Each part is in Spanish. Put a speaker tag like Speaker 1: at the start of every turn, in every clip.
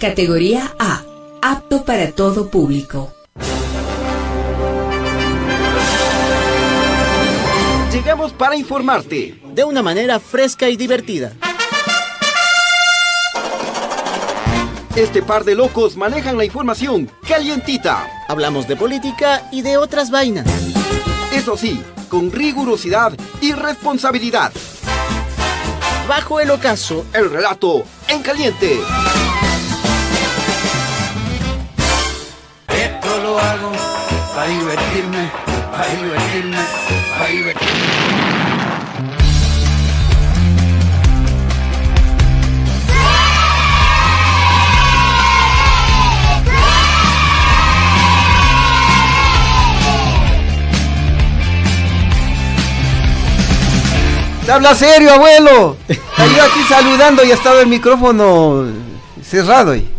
Speaker 1: Categoría A. Apto para todo público.
Speaker 2: Llegamos para informarte
Speaker 3: de una manera fresca y divertida.
Speaker 2: Este par de locos manejan la información calientita.
Speaker 3: Hablamos de política y de otras vainas.
Speaker 2: Eso sí, con rigurosidad y responsabilidad.
Speaker 3: Bajo el ocaso,
Speaker 2: el relato en caliente.
Speaker 4: Hago para divertirme, para divertirme, para divertirme.
Speaker 5: Te habla serio, abuelo. Yo aquí saludando y ha estado el micrófono cerrado y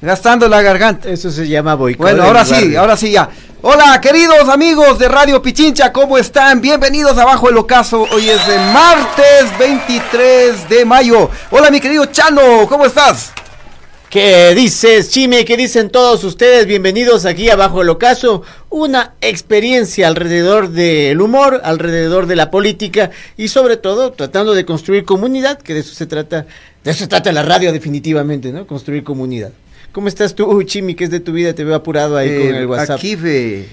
Speaker 5: gastando la garganta.
Speaker 3: Eso se llama boicot.
Speaker 5: Bueno, ahora sí, ahora sí ya. Hola, queridos amigos de Radio Pichincha, ¿cómo están? Bienvenidos a Bajo el Ocaso. Hoy es el martes 23 de mayo. Hola, mi querido Chano, ¿cómo estás?
Speaker 3: ¿Qué dices, Chime? ¿Qué dicen todos ustedes? Bienvenidos aquí a Bajo el Ocaso. Una experiencia alrededor del humor, alrededor de la política y sobre todo tratando de construir comunidad, que de eso se trata, de eso se trata la radio definitivamente, ¿no? Construir comunidad. ¿Cómo estás tú, Chimi? ¿Qué es de tu vida? Te veo apurado ahí con
Speaker 5: Eh,
Speaker 3: el WhatsApp.
Speaker 5: Aquí ve.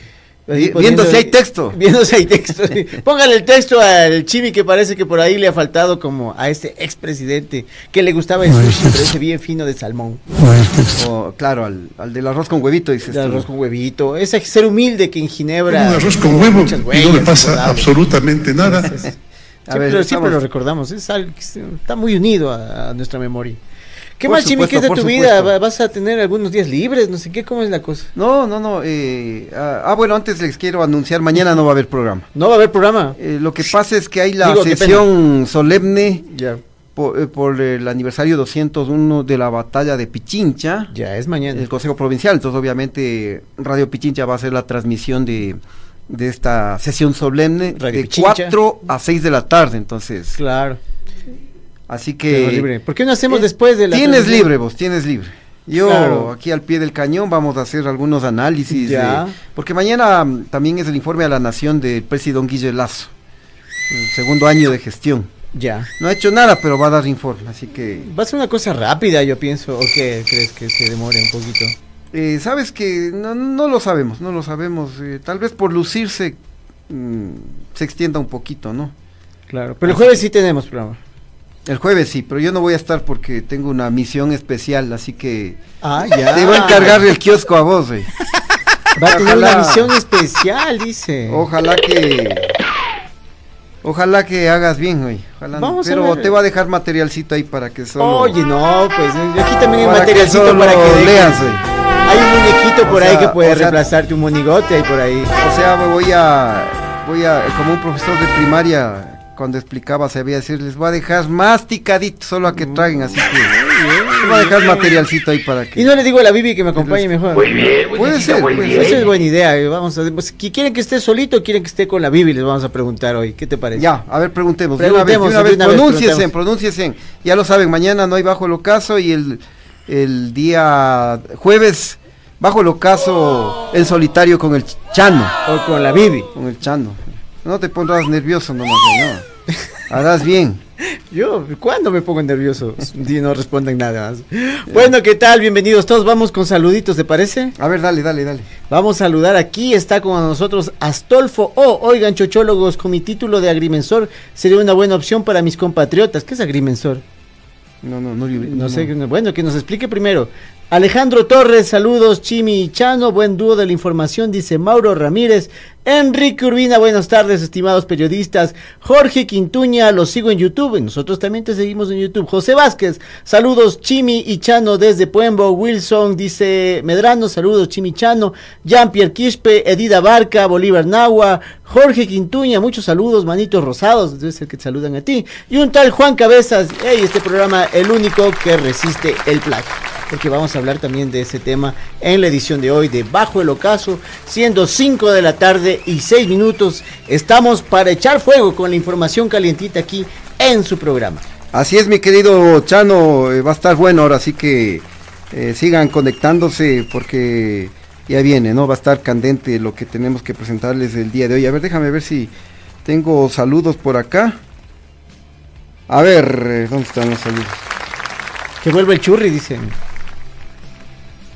Speaker 5: Viendo si hay texto.
Speaker 3: Viendo si hay texto. sí. Póngale el texto al Chimi que parece que por ahí le ha faltado como a este expresidente que le gustaba el sushi, pero ese bien fino de salmón.
Speaker 5: O, claro, al, al del arroz con huevito, dices tú.
Speaker 3: arroz con huevito. Ese ser humilde que en Ginebra.
Speaker 6: un arroz con huevo
Speaker 3: muchas
Speaker 6: y no
Speaker 3: huellas
Speaker 6: le pasa absolutamente nada.
Speaker 3: Sí, sí.
Speaker 5: A
Speaker 3: Siempre,
Speaker 5: ver,
Speaker 3: siempre lo recordamos. Es algo que está muy unido a, a nuestra memoria. ¿Qué más, Chimi? ¿Qué es de tu vida?
Speaker 5: supuesto.
Speaker 3: ¿Va- ¿Vas a tener algunos días libres? No sé qué, ¿cómo es la cosa?
Speaker 5: No, no, no. eh, ah, ah, bueno, antes les quiero anunciar, mañana no va a haber programa.
Speaker 3: No va a haber programa.
Speaker 5: Eh, lo que pasa es que hay la
Speaker 3: Digo,
Speaker 5: sesión solemne por, eh, por el aniversario 201 de la batalla de Pichincha,
Speaker 3: Ya es mañana.
Speaker 5: el Consejo Provincial. Entonces, obviamente, Radio Pichincha va a hacer la transmisión de, de esta sesión solemne
Speaker 3: Radio
Speaker 5: de
Speaker 3: Pichincha.
Speaker 5: 4 a 6 de la tarde. Entonces,
Speaker 3: Claro.
Speaker 5: Así que...
Speaker 3: libre. ¿Por qué no hacemos
Speaker 5: eh,
Speaker 3: después de la
Speaker 5: Tienes libre vos, tienes libre. Yo
Speaker 3: Claro.
Speaker 5: aquí al pie del cañón vamos a hacer algunos análisis.
Speaker 3: Ya.
Speaker 5: de- porque mañana mm, también es el informe a la nación del presidente Guille Lazo, el segundo año de gestión.
Speaker 3: Ya.
Speaker 5: No ha hecho nada, pero va a dar informe, así que...
Speaker 3: Va a ser una cosa rápida, yo pienso. ¿O qué crees que se demore un poquito?
Speaker 5: eh, Sabes que no, no lo sabemos, no lo sabemos. eh, tal vez por lucirse mm, se extienda un poquito, ¿no?
Speaker 3: Claro. Pero el jueves sí tenemos programa.
Speaker 5: El jueves sí, pero yo no voy a estar porque tengo una misión especial, así que
Speaker 3: Ah, ya.
Speaker 5: te voy a encargar el kiosco a vos, güey.
Speaker 3: Va a tener una misión especial, dice.
Speaker 5: Ojalá que. Ojalá que hagas bien, güey. Ojalá no.
Speaker 3: Vamos a
Speaker 5: Pero te va a dejar materialcito ahí para que solo.
Speaker 3: Oye, no, pues eh, aquí también hay materialcito
Speaker 5: solo
Speaker 3: para que
Speaker 5: leas, güey.
Speaker 3: Hay un muñequito por ahí que puede
Speaker 5: o sea-
Speaker 3: reemplazarte un monigote ahí por ahí.
Speaker 5: O sea, me voy a. Voy a. Como un profesor de primaria, cuando explicaba, sabía decir, les voy a dejar masticadito solo a que traguen, así que. Voy a dejar materialcito ahí para que.
Speaker 3: Y no le digo a la Bibi que me acompañe mejor.
Speaker 5: Puede ser, puede ser.
Speaker 3: Esa es buena idea. eh, Vamos a, pues, ¿qui- ¿Quieren que esté solito o quieren que esté con la Bibi? Les vamos a preguntar hoy. ¿Qué te parece?
Speaker 5: Ya, a ver, preguntemos. De una vez, de
Speaker 3: Preguntemos,
Speaker 5: una vez,
Speaker 3: una vez
Speaker 5: pronúnciesen, pronúnciesen. Ya lo saben, mañana no hay bajo el ocaso y el, el día jueves bajo el ocaso en solitario con el ch- Chano.
Speaker 3: O con la Bibi.
Speaker 5: Con el Chano. No te pondrás nervioso nomás, no. Harás bien.
Speaker 3: Yo, ¿cuándo me pongo nervioso? Y no responden nada más. Bueno, ¿qué tal? Bienvenidos todos. Vamos con saluditos, ¿te parece?
Speaker 5: A ver, dale, dale, dale.
Speaker 3: Vamos a saludar aquí, está con nosotros Astolfo O. Oigan, chochólogos, con mi título de agrimensor sería una buena opción para mis compatriotas. ¿Qué es agrimensor?
Speaker 5: No, no, no.
Speaker 3: No sé, bueno, que nos explique primero. Alejandro Torres, saludos, Chimi y Chano, buen dúo de la información, dice Mauro Ramírez. Enrique Urbina, buenas tardes, estimados periodistas. Jorge Quintuña, los sigo en YouTube, nosotros también te seguimos en YouTube. José Vázquez, saludos, Chimi y Chano desde Puembo. Wilson, dice Medrano, saludos, Chimi Chano. Jean-Pierre Quispe, Edida Barca, Bolívar Nahua, Jorge Quintuña, muchos saludos, manitos rosados, debe ser que te saludan a ti. Y un tal Juan Cabezas, hey, este programa, el único que resiste el plagio porque vamos a hablar también de ese tema en la edición de hoy de Bajo el Ocaso, siendo 5 de la tarde y 6 minutos. Estamos para echar fuego con la información calientita aquí en su programa.
Speaker 5: Así es, mi querido Chano, eh, va a estar bueno ahora, así que eh, sigan conectándose porque ya viene, ¿no? Va a estar candente lo que tenemos que presentarles el día de hoy. A ver, déjame ver si tengo saludos por acá. A ver, eh, ¿dónde están los saludos?
Speaker 3: Que vuelva el churri, dicen.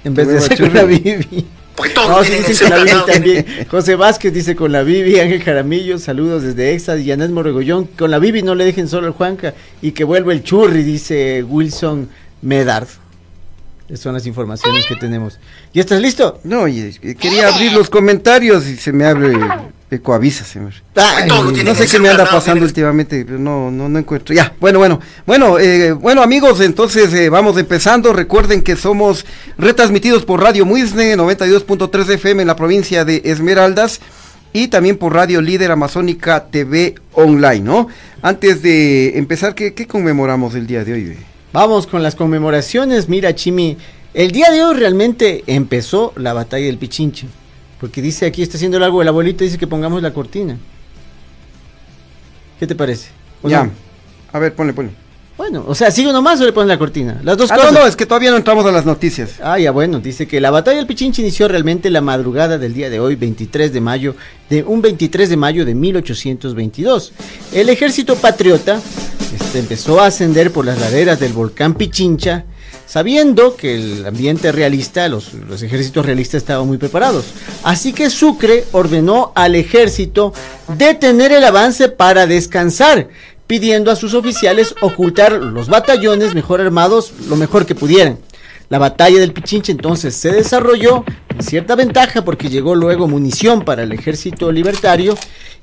Speaker 3: En vez de ser con la. Bibi.
Speaker 6: Porque todos
Speaker 3: No, sí dicen con la Bibi también. José Vázquez dice con la Bibi, Ángel Jaramillo, saludos desde Exas, Yanet Morregollón, con la Bibi no le dejen solo al Juanca y que vuelva el churri, dice Wilson Medard. Esas son las informaciones que tenemos. ¿Ya estás listo?
Speaker 5: No, quería abrir los comentarios y se me abre Ecoavisa, señor.
Speaker 3: Ay,
Speaker 6: Todo tiene
Speaker 5: No sé qué me anda pasando últimamente, pero no, no, no encuentro. Ya, bueno, bueno, bueno, eh, bueno amigos, entonces eh, vamos empezando. Recuerden que somos retransmitidos por Radio Muisne 92.3 FM en la provincia de Esmeraldas y también por Radio Líder Amazónica TV Online, ¿no? Antes de empezar, ¿qué, qué conmemoramos el día de hoy?
Speaker 3: Vamos con las conmemoraciones. Mira, Chimi, el día de hoy realmente empezó la batalla del Pichinche. Porque dice aquí, está haciendo algo, el abuelito dice que pongamos la cortina. ¿Qué te parece? ¿O
Speaker 5: Ya,
Speaker 3: no?
Speaker 5: a ver, ponle, ponle.
Speaker 3: Bueno, o sea, ¿sigo nomás o le pones la cortina? Las dos
Speaker 5: Ah,
Speaker 3: cosas.
Speaker 5: no, no, es que todavía no entramos a las noticias.
Speaker 3: Ah, ya bueno, dice que la batalla del Pichinche inició realmente la madrugada del día de hoy, 23 de mayo, de un 23 de mayo de 1822. El ejército patriota este, empezó a ascender por las laderas del volcán Pichincha, sabiendo que el ambiente realista, los, ejércitos realistas estaban muy preparados. Así que Sucre ordenó al ejército detener el avance para descansar, pidiendo a sus oficiales ocultar los batallones mejor armados lo mejor que pudieran. La batalla del Pichinche entonces se desarrolló en cierta ventaja porque llegó luego munición para el ejército libertario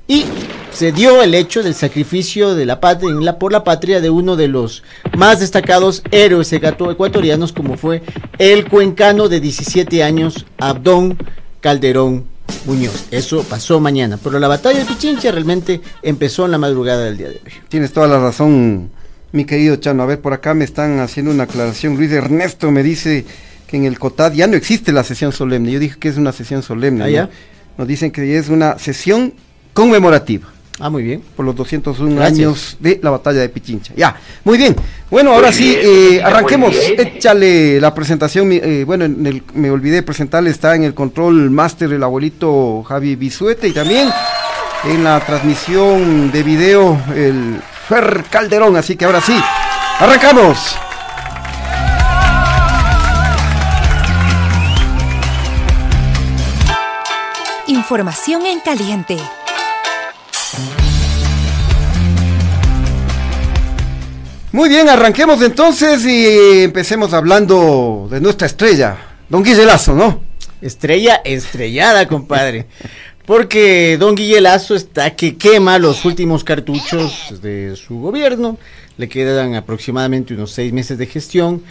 Speaker 3: y se dio el hecho del sacrificio de la patria, la, por la patria de uno de los más destacados héroes ecuatorianos como fue el cuencano de 17 años Abdón Calderón Muñoz. Eso pasó mañana, pero la batalla del Pichinche realmente empezó en la madrugada del día de hoy.
Speaker 5: Tienes toda la razón, mi querido Chano. A ver, por acá me están haciendo una aclaración. Luis Ernesto me dice que en el COTAD ya no existe la sesión solemne. Yo dije que es una sesión solemne.
Speaker 3: Ah,
Speaker 5: ¿no?
Speaker 3: ¿ya?
Speaker 5: Nos dicen que es una sesión conmemorativa
Speaker 3: Ah, muy bien.
Speaker 5: por los 201
Speaker 3: Gracias.
Speaker 5: años de la batalla de Pichincha. Ya, muy bien. Bueno, ahora sí, eh, arranquemos. Échale la presentación. eh, bueno, en el- me olvidé de presentarle, está en el control master el abuelito Javi Bisuete y también en la transmisión de video el Fer Calderón. Así que ahora sí, arrancamos.
Speaker 7: Información en caliente.
Speaker 5: Muy bien, arranquemos entonces y empecemos hablando de nuestra estrella, don Guille ¿no?
Speaker 3: Estrella estrellada, compadre. Porque don Guille está que quema los últimos cartuchos de su gobierno. Le quedan aproximadamente unos seis meses de gestión.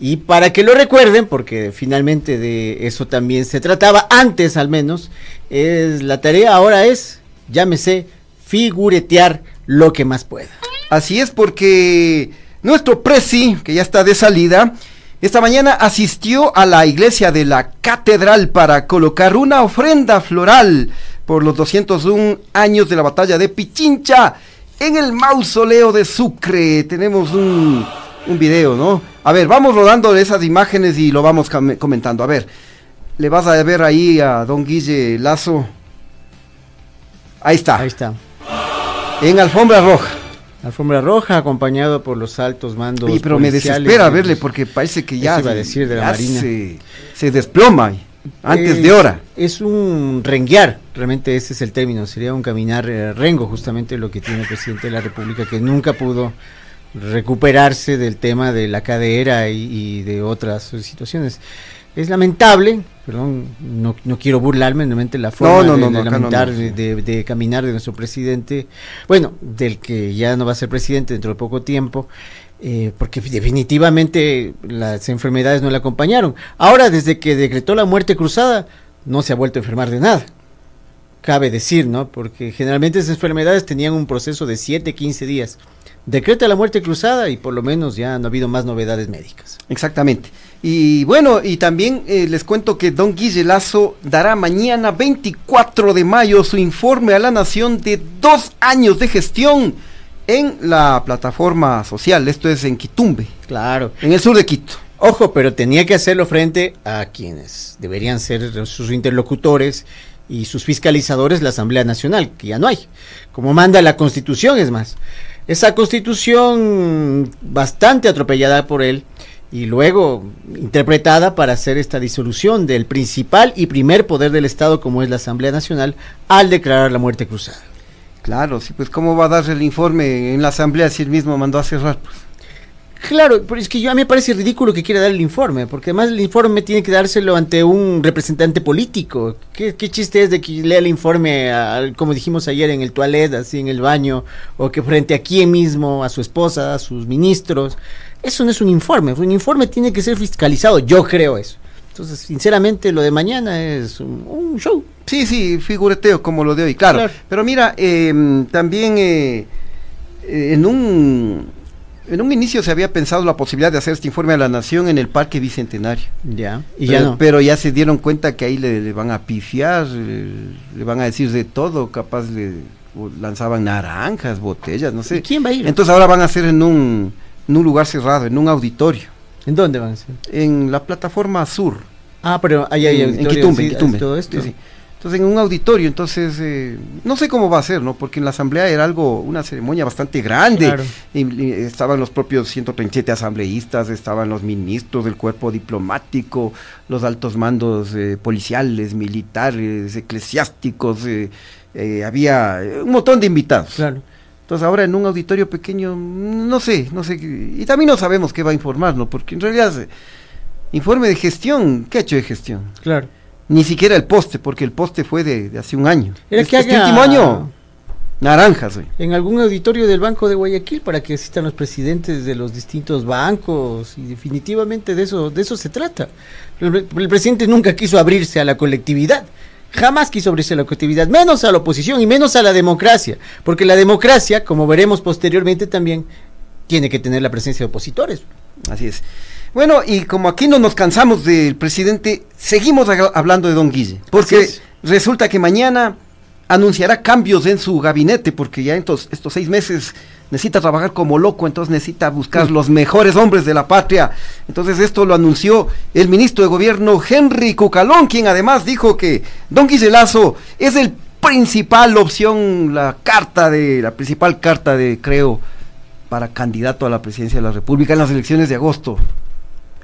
Speaker 3: Y para que lo recuerden, porque finalmente de eso también se trataba, antes al menos, es la tarea ahora es, llámese, figuretear lo que más pueda.
Speaker 5: Así es porque nuestro presi, que ya está de salida, esta mañana asistió a la iglesia de la catedral para colocar una ofrenda floral por los 201 años de la batalla de Pichincha en el mausoleo de Sucre. Tenemos un, un video, ¿no? A ver, vamos rodando esas imágenes y lo vamos comentando. A ver, le vas a ver ahí a don Guille Lazo. Ahí está,
Speaker 3: Ahí está.
Speaker 5: en alfombra roja.
Speaker 3: Alfombra roja acompañado por los altos mandos.
Speaker 5: Oye, pero me desespera
Speaker 3: los-
Speaker 5: verle porque parece que ya,
Speaker 3: iba a decir de la Marina.
Speaker 5: Se, se desploma antes
Speaker 3: Es-
Speaker 5: de hora.
Speaker 3: Es un renguear, realmente ese es el término, sería un caminar eh, rengo, justamente lo que tiene el presidente de la República, que nunca pudo recuperarse del tema de la cadera y, y de otras situaciones. Es lamentable, perdón, no, no quiero burlarme, realmente la forma
Speaker 5: no, no,
Speaker 3: de, lamentar, de caminar de nuestro presidente, bueno, del que ya no va a ser presidente dentro de poco tiempo, eh, porque definitivamente las enfermedades no le acompañaron. Ahora, desde que decretó la muerte cruzada, no se ha vuelto a enfermar de nada. Cabe decir, ¿no? Porque generalmente esas enfermedades tenían un proceso de 7, 15 días. Decreta la muerte cruzada y por lo menos ya no ha habido más novedades médicas.
Speaker 5: Exactamente. Y bueno, y también eh, les cuento que don Guille Lazo dará mañana 24 de mayo su informe a la nación de dos años de gestión en la plataforma social. Esto es en Quitumbe,
Speaker 3: Claro.
Speaker 5: en el sur de Quito.
Speaker 3: Ojo, pero tenía que hacerlo frente a quienes deberían ser sus interlocutores y sus fiscalizadores, la Asamblea Nacional, que ya no hay, como manda la Constitución, es más. Esa Constitución bastante atropellada por él y luego interpretada para hacer esta disolución del principal y primer poder del Estado, como es la Asamblea Nacional, al declarar la muerte cruzada.
Speaker 5: Claro, sí, pues cómo va a dar el informe en la asamblea si él mismo mandó a cerrar. Pues?
Speaker 3: Claro, pero es que yo a mí me parece ridículo que quiera dar el informe, porque además el informe tiene que dárselo ante un representante político. ¿Qué, qué chiste es de que lea el informe, como dijimos ayer, en el toilet, así en el baño, o que frente aquí mismo a su esposa, a sus ministros? Eso no es un informe, un informe tiene que ser fiscalizado, yo creo eso. Entonces, sinceramente, lo de mañana es un, show.
Speaker 5: Sí, sí, figureteo como lo de hoy, claro. Pero mira, em, también eh, eh, en un en un inicio se había pensado la posibilidad de hacer este informe a la nación en el Parque Bicentenario.
Speaker 3: Ya, y
Speaker 5: pero,
Speaker 3: ya no.
Speaker 5: Pero ya se dieron cuenta que ahí le, van a pifiar, le, van a decir de todo, capaz le lanzaban naranjas, botellas, no sé.
Speaker 3: ¿Y quién va a ir?
Speaker 5: Entonces ahora van a hacer en un, en un lugar cerrado, en un auditorio.
Speaker 3: ¿En dónde van a hacer?
Speaker 5: En la plataforma sur.
Speaker 3: Ah, pero ahí hay
Speaker 5: en, en Quitumbe, en Quitumbe.
Speaker 3: Todo esto.
Speaker 5: Sí, sí. Entonces, en un auditorio, entonces, eh, no sé cómo va a ser, ¿no? Porque en la asamblea era algo, una ceremonia bastante grande. Y, estaban los propios 137 asambleístas, estaban los ministros del cuerpo diplomático, los altos mandos eh, policiales, militares, eclesiásticos, eh, había un montón de invitados.
Speaker 3: Claro.
Speaker 5: Entonces, ahora en un auditorio pequeño, no sé, no sé. Y también no sabemos qué va a informar, ¿no? Porque en realidad, informe de gestión, ¿qué ha hecho de gestión?
Speaker 3: Claro
Speaker 5: ni siquiera el poste, porque el poste fue de, hace un año.
Speaker 3: Era que
Speaker 5: este último año, naranjas.
Speaker 3: En algún auditorio del Banco de Guayaquil para que asistan los presidentes de los distintos bancos y definitivamente de eso, de eso se trata. El, presidente nunca quiso abrirse a la colectividad. Jamás quiso abrirse a la colectividad, menos a la oposición y menos a la democracia, porque la democracia, como veremos posteriormente también, tiene que tener la presencia de opositores.
Speaker 5: Así es. Bueno, y como aquí no nos cansamos del presidente, seguimos hablando de don Guille, porque resulta que mañana anunciará cambios en su gabinete, porque ya estos, estos seis meses necesita trabajar como loco, entonces necesita buscar los mejores hombres de la patria. Entonces esto lo anunció el ministro de Gobierno Henry Cucalón, quien además dijo que don Guille Lazo es el principal opción, la carta de, la principal carta de, creo, para candidato a la presidencia de la República en las elecciones de agosto.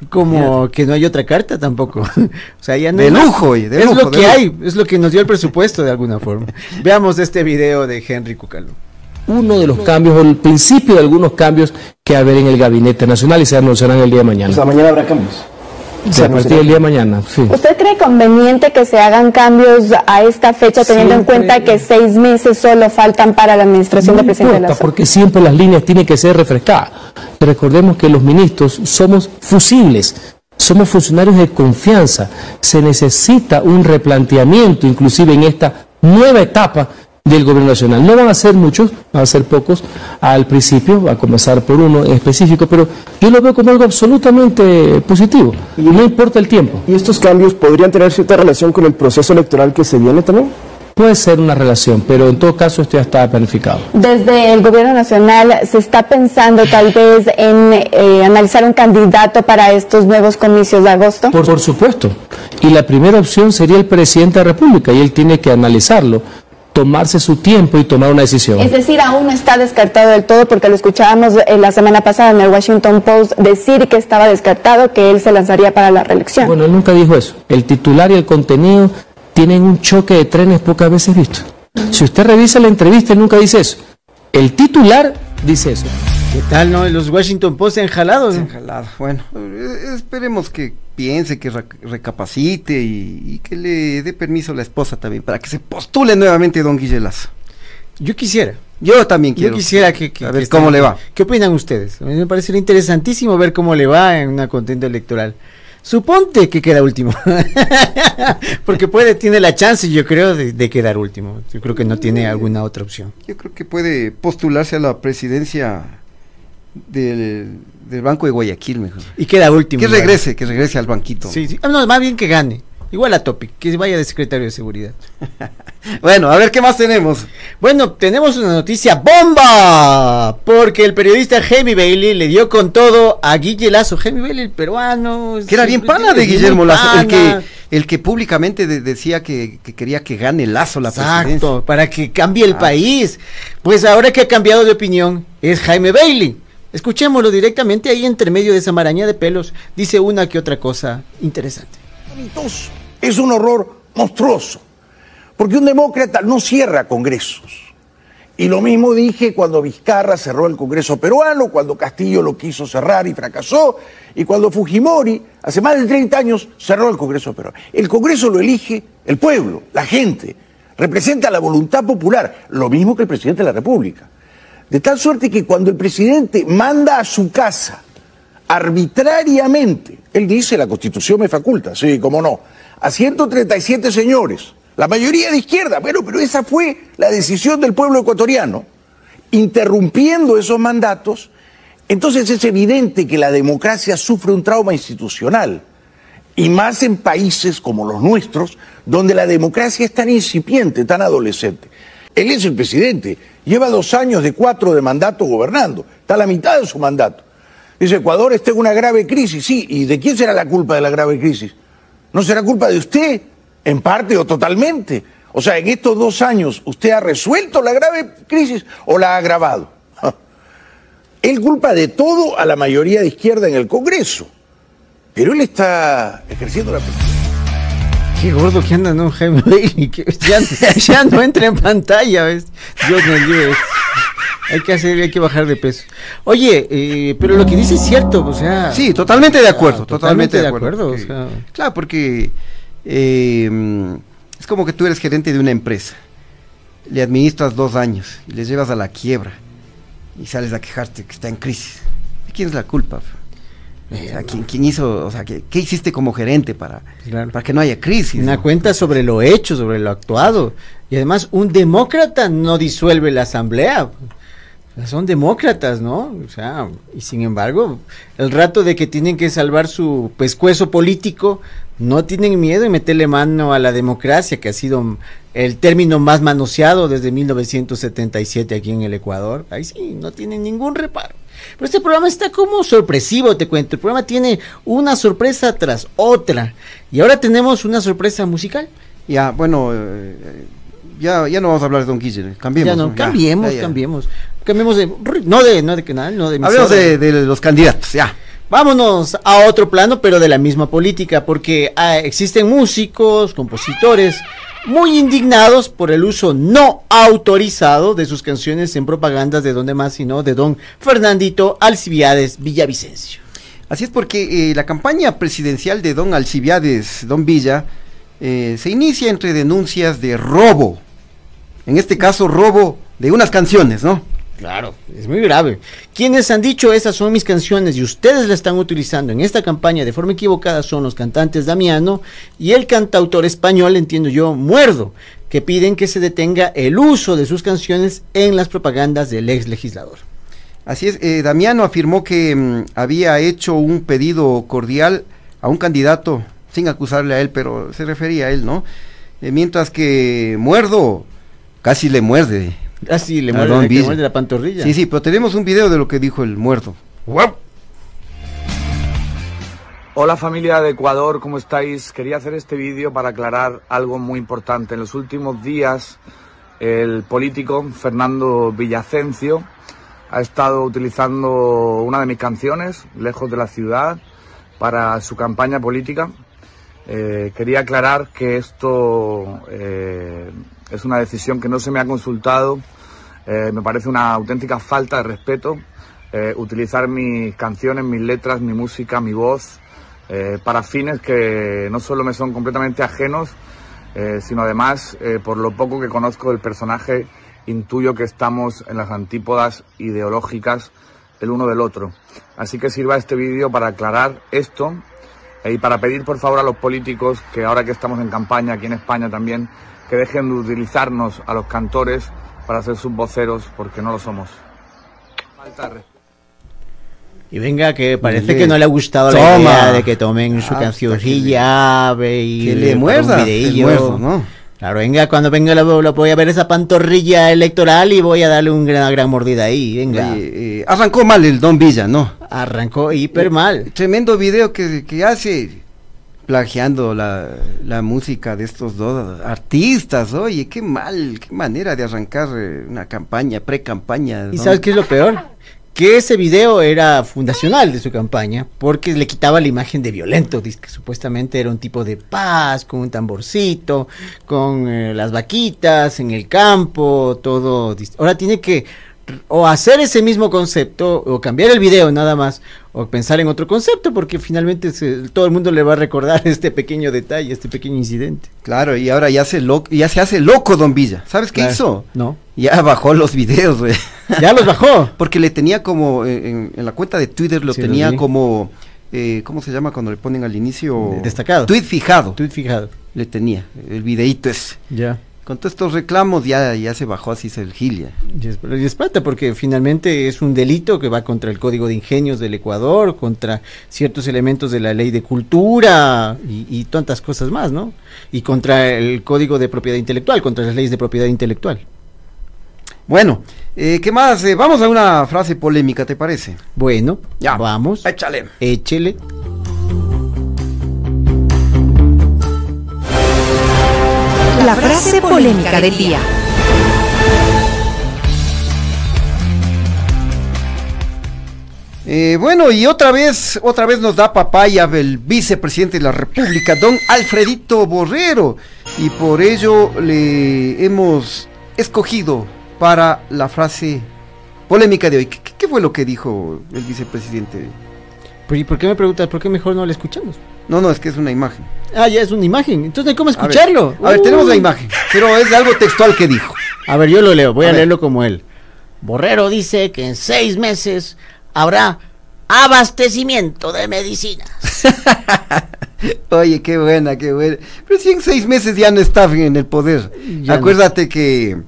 Speaker 3: Como que no hay otra carta tampoco. o sea, ya no
Speaker 5: de lujo, de
Speaker 3: es lo que hay, es lo que nos dio el presupuesto de alguna forma. Veamos este video de Henry Cucalo.
Speaker 6: Uno de los cambios, o el principio de algunos cambios que va a haber en el gabinete nacional y se anunciarán el día de mañana. O
Speaker 8: sea, mañana habrá cambios.
Speaker 6: Sí, a partir del día de mañana, sí.
Speaker 9: ¿Usted cree conveniente que se hagan cambios a esta fecha, teniendo en cuenta que seis meses solo faltan para la administración
Speaker 6: no
Speaker 9: del presidente
Speaker 6: importa, porque siempre las líneas tienen que ser refrescadas. Recordemos que los ministros somos fusibles, somos funcionarios de confianza. Se necesita un replanteamiento, inclusive en esta nueva etapa del gobierno nacional. No van a ser muchos, van a ser pocos al principio, va a comenzar por uno en específico, pero yo lo veo como algo absolutamente positivo, y no importa el tiempo.
Speaker 8: ¿Y estos cambios podrían tener cierta relación con el proceso electoral que se viene también?
Speaker 6: Puede ser una relación, pero en todo caso esto ya está planificado.
Speaker 9: Desde el gobierno nacional se está pensando tal vez en eh, analizar un candidato para estos nuevos comicios de agosto.
Speaker 6: Por, por supuesto. Y la primera opción sería el presidente de la República y él tiene que analizarlo tomarse su tiempo y tomar una decisión.
Speaker 9: Es decir, aún no está descartado del todo porque lo escuchábamos eh, la semana pasada en el Washington Post decir que estaba descartado, que él se lanzaría para la reelección.
Speaker 6: Bueno, él nunca dijo eso. El titular y el contenido tienen un choque de trenes pocas veces visto. Si usted revisa la entrevista, él nunca dice eso. El titular dice eso.
Speaker 3: ¿Qué tal, no? Los Washington Post se han jalado.
Speaker 5: Se han jalado. Bueno, eh, esperemos que piense, que recapacite y, que le dé permiso a la esposa también para que se postule nuevamente don Guillelazo.
Speaker 3: Yo quisiera.
Speaker 5: Yo también quiero.
Speaker 3: Yo quisiera que,
Speaker 5: a ver cómo le va.
Speaker 3: ¿Qué opinan ustedes? A mí me parece interesantísimo ver cómo le va en una contenta electoral. Suponte que queda último. Porque puede, tiene la chance, yo creo, de, quedar último. Yo creo que no tiene alguna otra opción.
Speaker 5: Yo creo que puede postularse a la presidencia del, Banco de Guayaquil mejor.
Speaker 3: Y queda último.
Speaker 5: Que regrese, que regrese al banquito.
Speaker 3: Sí, sí. Ah, no, más bien que gane. Igual a Topic, que vaya de secretario de seguridad.
Speaker 5: Bueno, a ver qué más tenemos.
Speaker 3: Bueno, tenemos una noticia bomba, porque el periodista Jamie Bailey le dio con todo a Guille Lazo. Jamie Bailey, el peruano.
Speaker 5: Que era bien pana de Guillermo Lazo, el que, el que públicamente de- decía que, que quería que gane Lazo la presidencia.
Speaker 3: Exacto, para que cambie el
Speaker 5: Ah.
Speaker 3: país. Pues ahora que ha cambiado de opinión, es Jaime Bailey. Escuchémoslo directamente ahí entre medio de esa maraña de pelos. Dice una que otra cosa interesante.
Speaker 10: Es un horror monstruoso, porque un demócrata no cierra congresos. Y lo mismo dije cuando Vizcarra cerró el Congreso peruano, cuando Castillo lo quiso cerrar y fracasó, y cuando Fujimori, hace más de 30 años, cerró el Congreso peruano. El Congreso lo elige el pueblo, la gente, representa la voluntad popular, lo mismo que el presidente de la República. De tal suerte que cuando el presidente manda a su casa arbitrariamente, él dice la constitución me faculta, sí, cómo no, a 137 señores, la mayoría de izquierda, bueno, pero esa fue la decisión del pueblo ecuatoriano, interrumpiendo esos mandatos, entonces es evidente que la democracia sufre un trauma institucional, y más en países como los nuestros, donde la democracia es tan incipiente, tan adolescente. Él es el presidente, lleva dos años de cuatro de mandato gobernando, está a la mitad de su mandato. Dice, Ecuador está en una grave crisis, sí, ¿y de quién será la culpa de la grave crisis? ¿No será culpa de usted? En parte o totalmente. O sea, en estos dos años, ¿usted ha resuelto la grave crisis o la ha agravado? Él culpa de todo a la mayoría de izquierda en el Congreso, pero él está ejerciendo la presidencia.
Speaker 3: Qué gordo que anda, ¿no? Jaime que ya, ya no entra en pantalla, ¿ves? Dios me libre. Hay que hacer, hay que bajar de peso. Oye, eh, pero lo que dice es cierto, o sea.
Speaker 5: Sí, totalmente de acuerdo,
Speaker 3: Ah,
Speaker 5: totalmente, de acuerdo.
Speaker 3: o
Speaker 5: porque-
Speaker 3: sea.
Speaker 5: Claro, porque eh, mm, es como que tú eres gerente de una empresa, le administras dos años y les llevas a la quiebra y sales a quejarte que está en crisis. ¿De quién es la culpa? Sea, ¿quién, quién hizo, o sea, ¿qué, qué hiciste como gerente para, para que no haya crisis?
Speaker 3: Una
Speaker 5: no?
Speaker 3: cuenta sobre lo hecho, sobre lo actuado. Y además, un demócrata no disuelve la asamblea. O sea, Son demócratas, ¿no? O sea, y sin embargo, el rato de que tienen que salvar su pescuezo político, no tienen miedo en meterle mano a la democracia, que ha sido el término más manoseado desde 1977 aquí en el Ecuador. Ahí sí, no tienen ningún reparo. Pero este programa está como sorpresivo, te cuento. El programa tiene una sorpresa tras otra. Y ahora tenemos una sorpresa musical.
Speaker 5: Ya, bueno, eh, ya, ya no vamos a hablar de Don Guille, cambiemos.
Speaker 3: ya no,
Speaker 5: ¿no?
Speaker 3: cambiemos,
Speaker 5: ya, ya.
Speaker 3: cambiemos. Cambiemos de. No de, no de canal, no de
Speaker 5: Hablemos de, de los candidatos, ya.
Speaker 3: Vámonos a otro plano, pero de la misma política, porque ah, existen músicos, compositores muy indignados por el uso no autorizado de sus canciones en propagandas de donde más sino de don Fernandito Alcibiades Villavicencio.
Speaker 5: Así es porque eh, la campaña presidencial de don Alcibiades, don Villa, eh, se inicia entre denuncias de robo. En este caso, robo de unas canciones, ¿no?
Speaker 3: Claro, es muy grave. Quienes han dicho esas son mis canciones y ustedes la están utilizando en esta campaña de forma equivocada son los cantantes Damiano y el cantautor español, entiendo yo, Muerdo, que piden que se detenga el uso de sus canciones en las propagandas del ex legislador.
Speaker 5: Así es, eh, Damiano afirmó que mm, había hecho un pedido cordial a un candidato, sin acusarle a él, pero se refería a él, ¿no? Eh, mientras que Muerdo casi le muerde.
Speaker 3: Así le
Speaker 5: a
Speaker 3: muerde, le muerde la pantorrilla.
Speaker 5: Sí, sí, pero tenemos un video de lo que dijo el Muerdo.
Speaker 11: Hola familia de Ecuador, ¿cómo estáis? Quería hacer este vídeo para aclarar algo muy importante. En los últimos días el político Fernando Villacencio ha estado utilizando una de mis canciones, Lejos de la ciudad, para su campaña política. Eh, quería aclarar que esto eh, es una decisión que no se me ha consultado. Eh, me parece una auténtica falta de respeto eh, utilizar mis canciones, mis letras, mi música, mi voz eh, para fines que no solo me son completamente ajenos, sino además, por lo poco que conozco del personaje, intuyo que estamos en las antípodas ideológicas el uno del otro. Así que sirva este vídeo para aclarar esto y para pedir por favor a los políticos que ahora que estamos en campaña aquí en España también, que dejen de utilizarnos a los cantores para ser sus voceros porque no lo somos.
Speaker 3: Y venga, que parece que no le ha gustado la
Speaker 5: Toma.
Speaker 3: idea de que tomen su
Speaker 5: Hasta
Speaker 3: cancioncilla ave, y
Speaker 5: que le muerdo, ¿no?
Speaker 3: Claro, venga, cuando venga lo, lo voy a ver esa pantorrilla electoral y voy a darle un gran, gran mordida ahí, venga.
Speaker 5: Oye, eh, arrancó mal el Don Villa, ¿no?
Speaker 3: Arrancó hiper mal.
Speaker 5: Tremendo video que, que hace plagiando la, la música de estos dos artistas. Oye, qué mal, qué manera de arrancar eh, una campaña, pre-campaña.
Speaker 3: ¿Y sabes qué es lo peor? Que ese video era fundacional de su campaña porque le quitaba la imagen de violento, que supuestamente era un tipo de paz, con un tamborcito, con eh, las vaquitas en el campo, todo. Ahora tiene que o hacer ese mismo concepto o cambiar el video nada más o pensar en otro concepto porque finalmente se- todo el mundo le va a recordar este pequeño detalle, este pequeño incidente.
Speaker 5: Claro, y ahora ya se, lo- ya se hace loco Don Villa. ¿Sabes qué
Speaker 3: Claro.
Speaker 5: hizo?
Speaker 3: No.
Speaker 5: Ya bajó los videos, güey.
Speaker 3: Ya los bajó.
Speaker 5: Porque le tenía como, eh, en, en la cuenta de Twitter lo
Speaker 3: Sí,
Speaker 5: tenía como, eh, ¿cómo se llama cuando le ponen al inicio?
Speaker 3: De- destacado.
Speaker 5: Tweet fijado.
Speaker 3: Tweet fijado.
Speaker 5: Le tenía, el videíto ese.
Speaker 3: Ya.
Speaker 5: Con todos estos reclamos ya, ya se bajó así el gil ya.
Speaker 3: Y es, y es plata porque finalmente es un delito que va contra el Código de Ingenios del Ecuador, contra ciertos elementos de la ley de cultura y, y tantas cosas más, ¿no? Y contra el Código de Propiedad Intelectual, contra las leyes de propiedad intelectual.
Speaker 5: Bueno, eh, ¿qué más? Eh, vamos a una frase polémica, ¿te parece?
Speaker 3: Bueno,
Speaker 5: Ya.
Speaker 3: vamos.
Speaker 5: Échale.
Speaker 3: Échele.
Speaker 7: La frase polémica del día.
Speaker 5: Eh, bueno, y otra vez, otra vez nos da papaya el vicepresidente de la República, don Alfredito Borrero, y por ello le hemos escogido para la frase polémica de hoy. ¿Qué, qué fue lo que dijo el vicepresidente?
Speaker 3: Pero, ¿Y por qué me preguntas? ¿Por qué mejor no la escuchamos?
Speaker 5: No, no, es que es una imagen.
Speaker 3: Ah, ya es una imagen. Entonces cómo
Speaker 5: A ver,
Speaker 3: escucharlo.
Speaker 5: A ver, tenemos la imagen, pero es algo textual que dijo.
Speaker 3: A ver, yo lo leo. Voy
Speaker 5: A
Speaker 3: leerlo como él. Borrero dice que en seis meses habrá abastecimiento de medicinas.
Speaker 5: Oye, qué buena, qué buena. Pero si en seis meses ya no está en el poder.
Speaker 3: Ya no.
Speaker 5: acuérdate que.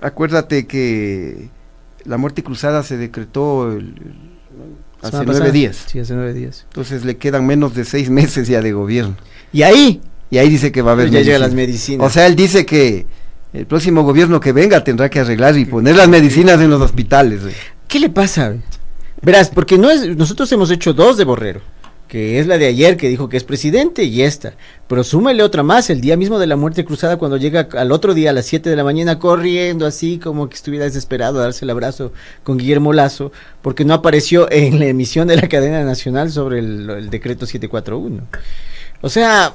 Speaker 5: Acuérdate que la muerte cruzada se decretó el- hace nueve días.
Speaker 3: Sí, hace nueve días.
Speaker 5: Entonces le quedan menos de seis meses ya de gobierno.
Speaker 3: Y ahí
Speaker 5: Y ahí dice que va a haber.
Speaker 3: ya llegan
Speaker 5: medicina.
Speaker 3: las medicinas.
Speaker 5: O sea, él dice que el próximo gobierno que venga tendrá que arreglar y poner las medicinas en los hospitales.
Speaker 3: ¿Qué le pasa? Verás, porque no es, nosotros hemos hecho dos de Borrero, que es la de ayer que dijo que es presidente y esta, pero súmele otra más, el día mismo de la muerte cruzada cuando llega al otro día a las 7 de la mañana corriendo así como que estuviera desesperado a darse el abrazo con Guillermo Lazo, porque no apareció en la emisión de la cadena nacional sobre el, el decreto 741. O sea,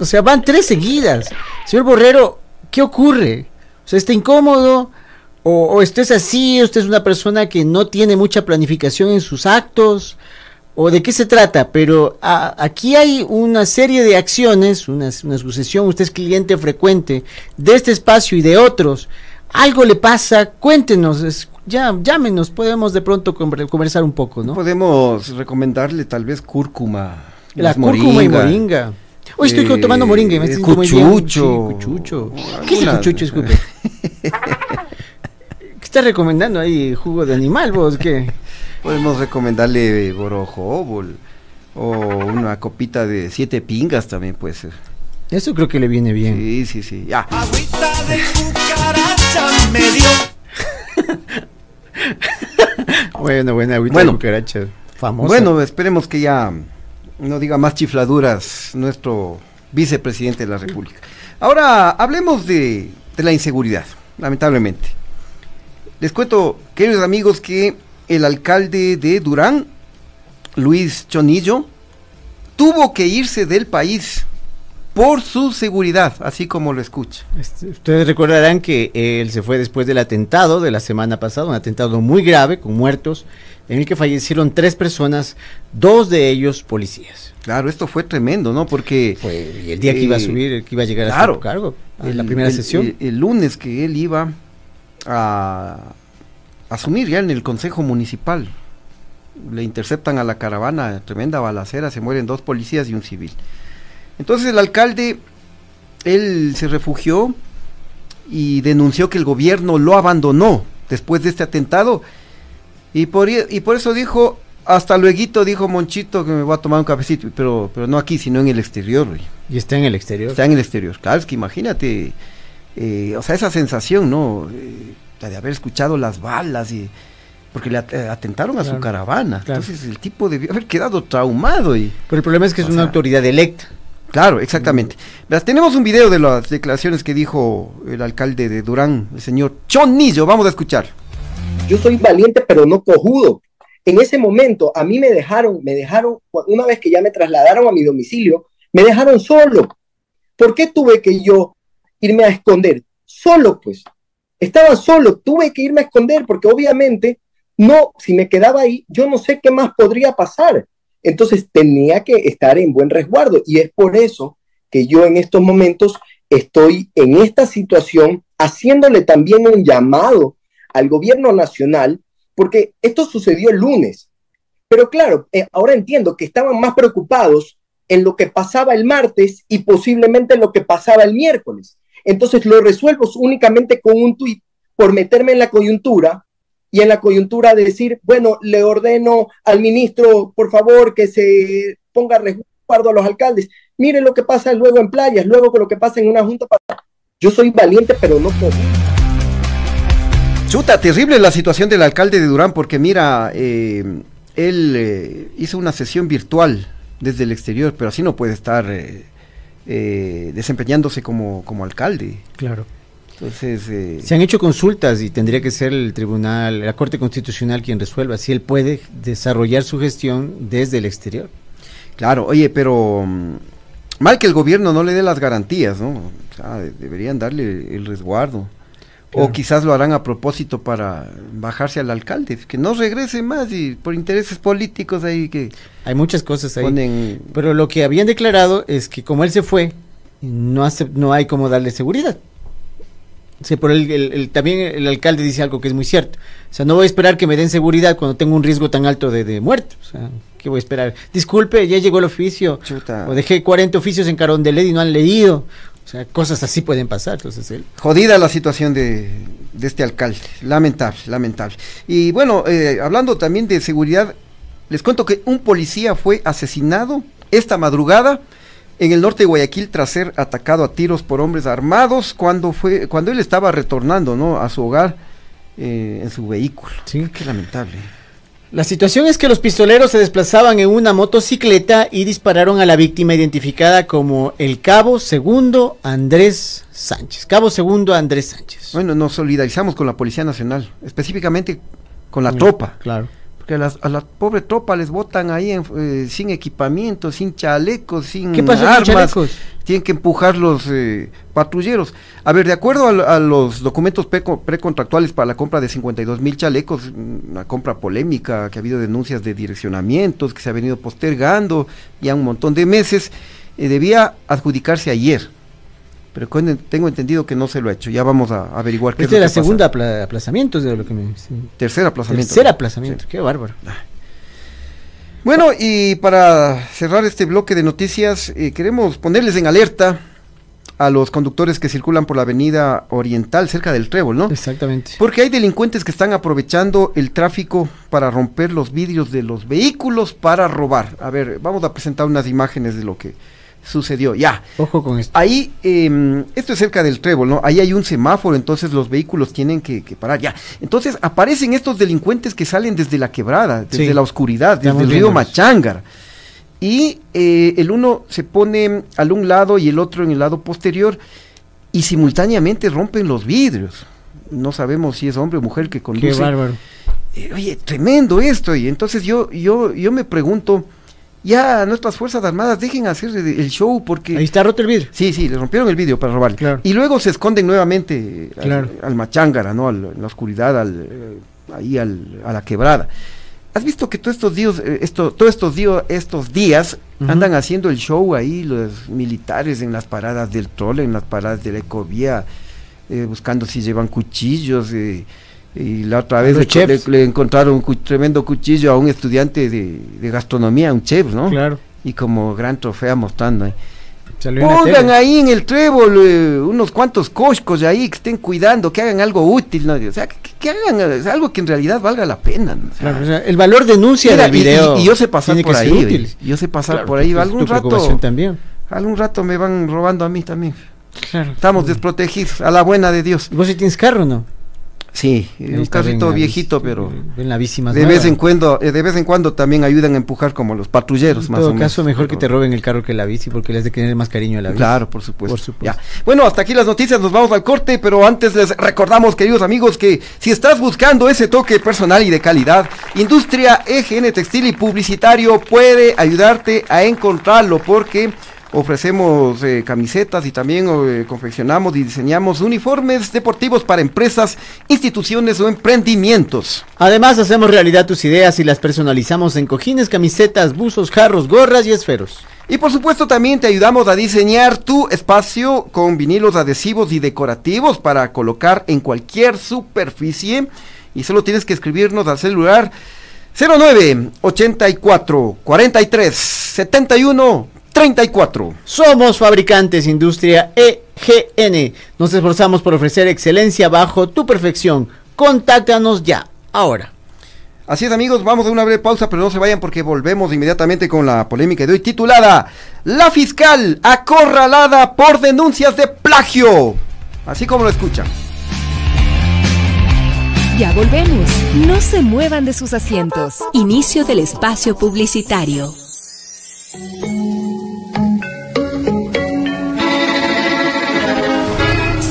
Speaker 3: o sea, van tres seguidas. Señor Borrero, ¿qué ocurre? O sea, está incómodo, o, o usted es así, usted es una persona que no tiene mucha planificación en sus actos, o de qué se trata, pero a- aquí hay una serie de acciones, una, una sucesión, usted es cliente frecuente de este espacio y de otros, algo le pasa, cuéntenos, es- ya, llámenos, podemos de pronto conver- conversar un poco, ¿no?
Speaker 5: Podemos recomendarle tal vez cúrcuma.
Speaker 3: La cúrcuma y moringa. Hoy estoy
Speaker 5: Eh,
Speaker 3: tomando moringa y me
Speaker 5: eh,
Speaker 3: estoy sintiendo muy bien.
Speaker 5: cuchucho.
Speaker 3: Sí, cuchucho. ¿Qué es el cuchucho, disculpe? ¿Qué estás recomendando ahí? ¿Jugo de animal vos? ¿Qué?
Speaker 5: Podemos recomendarle borojobol o una copita de siete pingas también puede ser.
Speaker 3: Eso creo que le viene bien.
Speaker 5: Sí, sí, sí. Ya.
Speaker 3: Bueno, buena agüita
Speaker 5: Bueno.
Speaker 3: de cucaracha. Famosa.
Speaker 5: Bueno, esperemos que ya no diga más chifladuras nuestro vicepresidente de la República. Ahora hablemos de, de la inseguridad, lamentablemente. Les cuento, queridos amigos, que el alcalde de Durán, Luis Chonillo, tuvo que irse del país por su seguridad, así como lo escucha.
Speaker 3: Este, Ustedes recordarán que él se fue después del atentado de la semana pasada, un atentado muy grave, con muertos, en el que fallecieron tres personas, dos de ellos policías.
Speaker 5: Claro, esto fue tremendo, ¿no? Porque
Speaker 3: Fue, y el día que iba a
Speaker 5: eh,
Speaker 3: subir, que iba a llegar a su cargo, en la
Speaker 5: el-
Speaker 3: primera
Speaker 5: el-
Speaker 3: sesión.
Speaker 5: El, el lunes que él iba a asumir ya en el Consejo Municipal, le interceptan a la caravana, tremenda balacera, se mueren dos policías y un civil. Entonces el alcalde, él se refugió y denunció que el gobierno lo abandonó después de este atentado y por, y por eso dijo, Hasta luego dijo Monchito que me voy a tomar un cafecito, pero, pero no aquí, sino en el exterior, güey.
Speaker 3: Y está en el exterior.
Speaker 5: Está en el exterior. Claro, es que imagínate, eh, o sea, esa sensación, ¿no? Eh, de haber escuchado las balas y porque le eh, atentaron a su caravana.
Speaker 3: claro.
Speaker 5: Entonces el tipo debió haber quedado traumado y
Speaker 3: Pero el problema es que es una
Speaker 5: sea,
Speaker 3: autoridad electa.
Speaker 5: Claro, exactamente. Verás, tenemos un video de las declaraciones que dijo el alcalde de Durán, el señor Chonillo. Vamos a escuchar.
Speaker 12: yo soy valiente pero no cojudo. En ese momento a mí me dejaron, me dejaron, una vez que ya me trasladaron a mi domicilio, me dejaron solo. ¿Por qué tuve que yo irme a esconder? Solo pues. Estaba solo, tuve que irme a esconder porque obviamente no, si me quedaba ahí, yo no sé qué más podría pasar. Entonces tenía que estar en buen resguardo y es por eso que yo en estos momentos estoy en esta situación haciéndole también un llamado al gobierno nacional, porque esto sucedió el lunes. Pero claro, eh, ahora entiendo que estaban más preocupados en lo que pasaba el martes y posiblemente en lo que pasaba el miércoles. Entonces lo resuelvo únicamente con un tuit por meterme en la coyuntura y en la coyuntura de decir, bueno, le ordeno al ministro, por favor, que se ponga resguardo a los alcaldes. Mire lo que pasa luego en playas, luego con lo que pasa en una junta. Yo soy valiente, pero no puedo.
Speaker 5: Chuta, terrible la situación del alcalde de Durán porque mira, eh, él eh, hizo una sesión virtual desde el exterior, pero así no puede estar eh, eh, desempeñándose como, como alcalde.
Speaker 3: Claro.
Speaker 5: Entonces, eh,
Speaker 3: Se han hecho consultas y tendría que ser el tribunal, la Corte Constitucional quien resuelva si él puede desarrollar su gestión desde el exterior.
Speaker 5: claro, oye, pero mm, mal que el gobierno no le dé las garantías, ¿no? O sea, de- deberían darle el resguardo. O quizás lo harán a propósito para bajarse al alcalde, que no regrese más y por intereses políticos ahí que
Speaker 3: Hay muchas cosas ahí.
Speaker 5: ponen...
Speaker 3: Pero lo que habían declarado es que como él se fue, no, hace, no hay como darle seguridad. Sí, por el, el- el- también el alcalde dice algo que es muy cierto. O sea, no voy a esperar que me den seguridad cuando tengo un riesgo tan alto de, de muerte. O sea, ¿qué voy a esperar? Disculpe, ya llegó el oficio.
Speaker 5: Chuta.
Speaker 3: O dejé 40 oficios en Carondelet y no han leído. Sea, cosas así pueden pasar. Entonces, él,
Speaker 5: Jodida la situación de, de este alcalde, lamentable, lamentable. Y bueno, eh, hablando también de seguridad, les cuento que un policía fue asesinado esta madrugada en el norte de Guayaquil tras ser atacado a tiros por hombres armados cuando fue cuando él estaba retornando ¿no? a su hogar eh, en su vehículo.
Speaker 3: Sí.
Speaker 5: Qué lamentable.
Speaker 3: La situación es que los pistoleros se desplazaban en una motocicleta y dispararon a la víctima identificada como el cabo segundo Andrés Sánchez. Cabo segundo Andrés Sánchez.
Speaker 5: Bueno, nos solidarizamos con la Policía Nacional, específicamente con la tropa.
Speaker 3: Claro.
Speaker 5: Porque a, las- a la pobre tropa les botan ahí en- eh, sin equipamiento, sin chalecos, sin
Speaker 3: ¿Qué con
Speaker 5: armas.
Speaker 3: chalecos?
Speaker 5: Tienen que empujar los eh, patrulleros. A ver, de acuerdo a, lo- a los documentos preco- precontractuales para la compra de 52 mil chalecos, una compra polémica, que ha habido denuncias de direccionamientos, que se ha venido postergando ya un montón de meses, eh, debía adjudicarse ayer. Pero tengo entendido que no se lo ha hecho. Ya vamos a averiguar qué
Speaker 3: Este
Speaker 5: es lo
Speaker 3: la
Speaker 5: que pasa.
Speaker 3: segunda apla- aplazamiento de lo que me... sí.
Speaker 5: Tercer aplazamiento.
Speaker 3: Tercer aplazamiento, qué bárbaro.
Speaker 5: Bueno, y para cerrar este bloque de noticias, eh, queremos ponerles en alerta a los conductores que circulan por la avenida Oriental, cerca del Trébol, ¿no?
Speaker 3: Exactamente.
Speaker 5: Porque hay delincuentes que están aprovechando el tráfico para romper los vidrios de los vehículos para robar. A ver, vamos a presentar unas imágenes de lo que sucedió. Ya.
Speaker 3: Ojo con esto.
Speaker 5: Ahí, eh, esto es cerca del Trébol, ¿no? Ahí hay un semáforo, entonces los vehículos tienen que, que parar. Ya. Entonces aparecen estos delincuentes que salen desde la quebrada, desde
Speaker 3: Sí.
Speaker 5: la oscuridad, desde
Speaker 3: Estamos
Speaker 5: el río. Machangar. Y eh, el uno se pone al un lado y el otro en el lado posterior y simultáneamente rompen los vidrios. No sabemos si es hombre o mujer que conduce.
Speaker 3: Qué bárbaro.
Speaker 5: Eh, oye, tremendo esto. Y entonces yo, yo, yo me pregunto, ya nuestras Fuerzas Armadas dejen hacer el, show porque...
Speaker 3: Ahí está roto el vidrio.
Speaker 5: Sí, sí, le rompieron el vidrio para robarle.
Speaker 3: Claro.
Speaker 5: Y luego se esconden nuevamente eh, al-
Speaker 3: Claro.
Speaker 5: al, machángara, ¿no? Al- en la oscuridad, al, eh, ahí al- a la quebrada. ¿Has visto que todos estos días, eh, esto, todos estos días, estos días andan haciendo el show ahí los militares en las paradas del trole, en las paradas de la ecovía, eh, buscando si llevan cuchillos? eh, y la otra vez le,
Speaker 3: chefs.
Speaker 5: le- le encontraron un cu- tremendo cuchillo a un estudiante de, de gastronomía, un chef, ¿no?
Speaker 3: Claro.
Speaker 5: Y como gran trofeo mostrando ahí.
Speaker 3: Salió
Speaker 5: Pongan ahí en el trébol eh, unos cuantos coscos de ahí que estén cuidando, que hagan algo útil, ¿no? O sea, que, que hagan eh, algo que en realidad valga la pena. ¿no? O sea,
Speaker 3: Claro, o sea, el valor denuncia
Speaker 5: mira,
Speaker 3: del video.
Speaker 5: Y, y yo sé pasar por ahí. Yo sé pasar
Speaker 3: Claro,
Speaker 5: por ahí. Algún rato.
Speaker 3: también.
Speaker 5: Algún rato me van robando a mí también.
Speaker 3: Claro.
Speaker 5: Estamos desprotegidos, a la buena de Dios.
Speaker 3: ¿Vos sí tienes carro o no?
Speaker 5: Sí,
Speaker 3: Ahí
Speaker 5: un carrito viejito, pero
Speaker 3: ven la bici más
Speaker 5: de
Speaker 3: nueva.
Speaker 5: vez en cuando, eh, de vez en cuando también ayudan a empujar como los patrulleros,
Speaker 3: En
Speaker 5: más
Speaker 3: todo
Speaker 5: o menos.
Speaker 3: caso, mejor que te roben el carro que la bici porque les de tener más cariño a la bici.
Speaker 5: Claro, por supuesto.
Speaker 3: Por supuesto.
Speaker 5: Ya. Bueno, hasta aquí las noticias, nos vamos al corte, pero antes les recordamos, queridos amigos, que si estás buscando ese toque personal y de calidad, Industria EGN Textil y Publicitario puede ayudarte a encontrarlo porque ofrecemos eh, camisetas y también eh, confeccionamos y diseñamos uniformes deportivos para empresas, instituciones o emprendimientos.
Speaker 3: Además, hacemos realidad tus ideas y las personalizamos en cojines, camisetas, buzos, jarros, gorras y esferos.
Speaker 5: Y por supuesto también te ayudamos a diseñar tu espacio con vinilos adhesivos y decorativos para colocar en cualquier superficie. Y solo tienes que escribirnos al celular 09 84 43 71 34.
Speaker 3: Somos fabricantes Industria EGN. Nos esforzamos por ofrecer excelencia bajo tu perfección. Contáctanos ya, ahora.
Speaker 5: Así es amigos, vamos a una breve pausa, pero no se vayan porque volvemos inmediatamente con la polémica de hoy titulada La fiscal acorralada por denuncias de plagio. Así como lo escuchan.
Speaker 7: Ya volvemos. No se muevan de sus asientos.
Speaker 1: Inicio del espacio publicitario.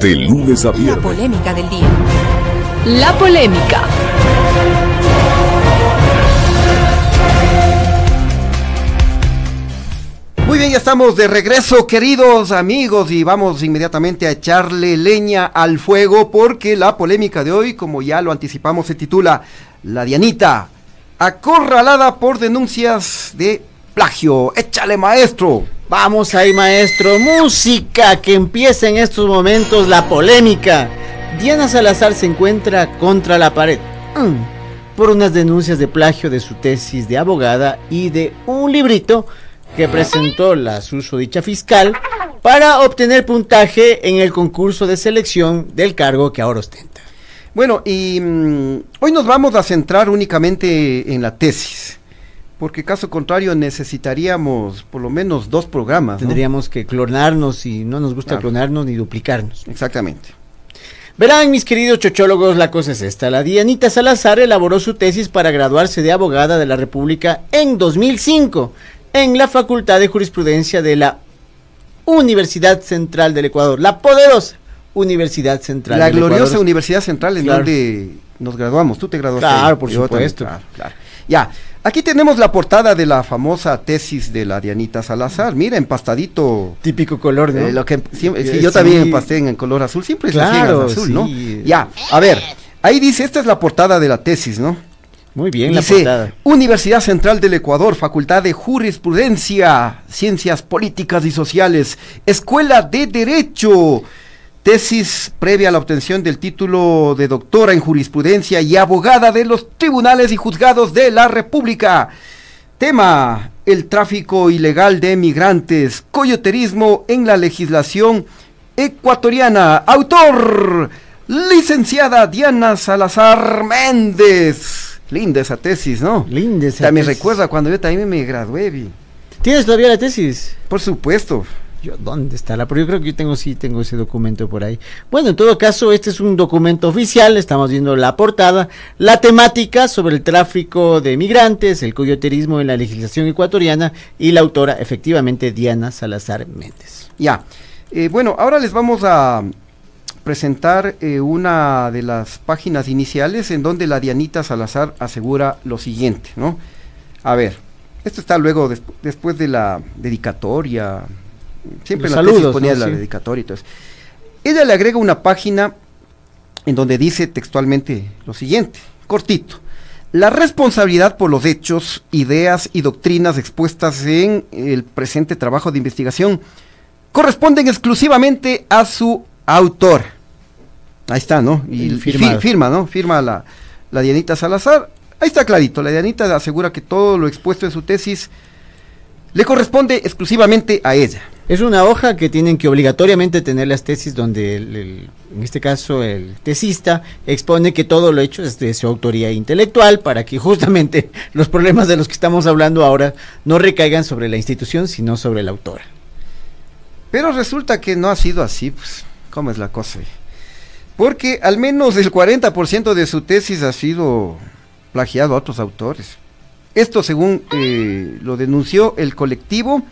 Speaker 13: De lunes a
Speaker 7: La
Speaker 13: viernes.
Speaker 7: polémica del día.
Speaker 14: La polémica.
Speaker 5: Muy bien, ya estamos de regreso, queridos amigos, y vamos inmediatamente a echarle leña al fuego porque la polémica de hoy, como ya lo anticipamos, se titula La Dianita, acorralada por denuncias de plagio. Échale, maestro.
Speaker 3: Vamos ahí, maestro. Música que empieza en estos momentos la polémica. Diana Salazar se encuentra contra la pared mm, por unas denuncias de plagio de su tesis de abogada y de un librito que presentó la susodicha fiscal para obtener puntaje en el concurso de selección del cargo que ahora ostenta.
Speaker 5: Bueno, y mm, hoy nos vamos a centrar únicamente en la tesis, porque caso contrario necesitaríamos por lo menos dos programas. ¿no?
Speaker 3: Tendríamos que clonarnos y no nos gusta
Speaker 5: Claro.
Speaker 3: clonarnos ni duplicarnos.
Speaker 5: Exactamente.
Speaker 3: Verán, mis queridos chochólogos, la cosa es esta. La Dianita Salazar elaboró su tesis para graduarse de abogada de la República en 2005 en la Facultad de Jurisprudencia de la Universidad Central del Ecuador, la poderosa Universidad Central
Speaker 5: La
Speaker 3: del
Speaker 5: gloriosa
Speaker 3: Ecuador.
Speaker 5: Universidad Central en
Speaker 3: Claro.
Speaker 5: donde nos graduamos. Tú te graduaste.
Speaker 3: Claro, por
Speaker 5: también,
Speaker 3: supuesto.
Speaker 5: claro, claro. Ya, aquí tenemos la portada de la famosa tesis de la Dianita Salazar. Mira, empastadito.
Speaker 3: Típico color, ¿no?
Speaker 5: Eh, lo que siempre- sí,
Speaker 3: Eh,
Speaker 5: yo
Speaker 3: sí.
Speaker 5: también empasté en, color azul. Siempre
Speaker 3: Claro,
Speaker 5: azul,
Speaker 3: sí.
Speaker 5: ¿no? Ya, a ver, ahí dice, esta es la portada de la tesis, ¿no?
Speaker 3: Muy bien
Speaker 5: Dice,
Speaker 3: la portada.
Speaker 5: Universidad Central del Ecuador, Facultad de Jurisprudencia, Ciencias Políticas y Sociales, Escuela de Derecho, tesis previa a la obtención del título de doctora en jurisprudencia y abogada de los tribunales y juzgados de la República. Tema, el tráfico ilegal de migrantes, coyoterismo en la legislación ecuatoriana. Autor, licenciada Diana Salazar Méndez. Linda esa tesis, ¿no?
Speaker 3: Linda esa
Speaker 5: También
Speaker 3: tesis.
Speaker 5: recuerda cuando yo también me gradué. vi.
Speaker 3: ¿Tienes todavía la tesis?
Speaker 5: Por supuesto.
Speaker 3: Yo, ¿Dónde está la? Pero yo creo que yo tengo, sí, tengo ese documento por ahí. Bueno, en todo caso, este es un documento oficial, estamos viendo la portada, la temática sobre el tráfico de migrantes, el coyoterismo en la legislación ecuatoriana y la autora, efectivamente, Diana Salazar Méndez.
Speaker 5: Ya. Eh, bueno, ahora les vamos a presentar eh, una de las páginas iniciales en donde la Dianita Salazar asegura lo siguiente, ¿no? A ver, esto está luego des- después de la dedicatoria, siempre en la tesis ponía
Speaker 3: ¿no?
Speaker 5: la
Speaker 3: Sí.
Speaker 5: dedicatoria y todo eso. Ella le agrega una página en donde dice textualmente lo siguiente, cortito. La responsabilidad por los hechos, ideas y doctrinas expuestas en el presente trabajo de investigación corresponden exclusivamente a su autor. Ahí está, ¿no? Y,
Speaker 3: Y
Speaker 5: y fi-
Speaker 3: firmado.
Speaker 5: firma, ¿no? Firma la, la Dianita Salazar. Ahí está clarito. La Dianita asegura que todo lo expuesto en su tesis le corresponde exclusivamente a ella.
Speaker 3: Es una hoja que tienen que obligatoriamente tener las tesis donde, en este caso, el tesista expone que todo lo hecho es de su autoría intelectual para que justamente los problemas de los que estamos hablando ahora no recaigan sobre la institución, sino sobre la autora.
Speaker 5: Pero resulta que no ha sido así, pues, ¿cómo es la cosa? Porque al menos el 40% de su tesis ha sido plagiado a otros autores. Esto según eh, lo denunció el colectivo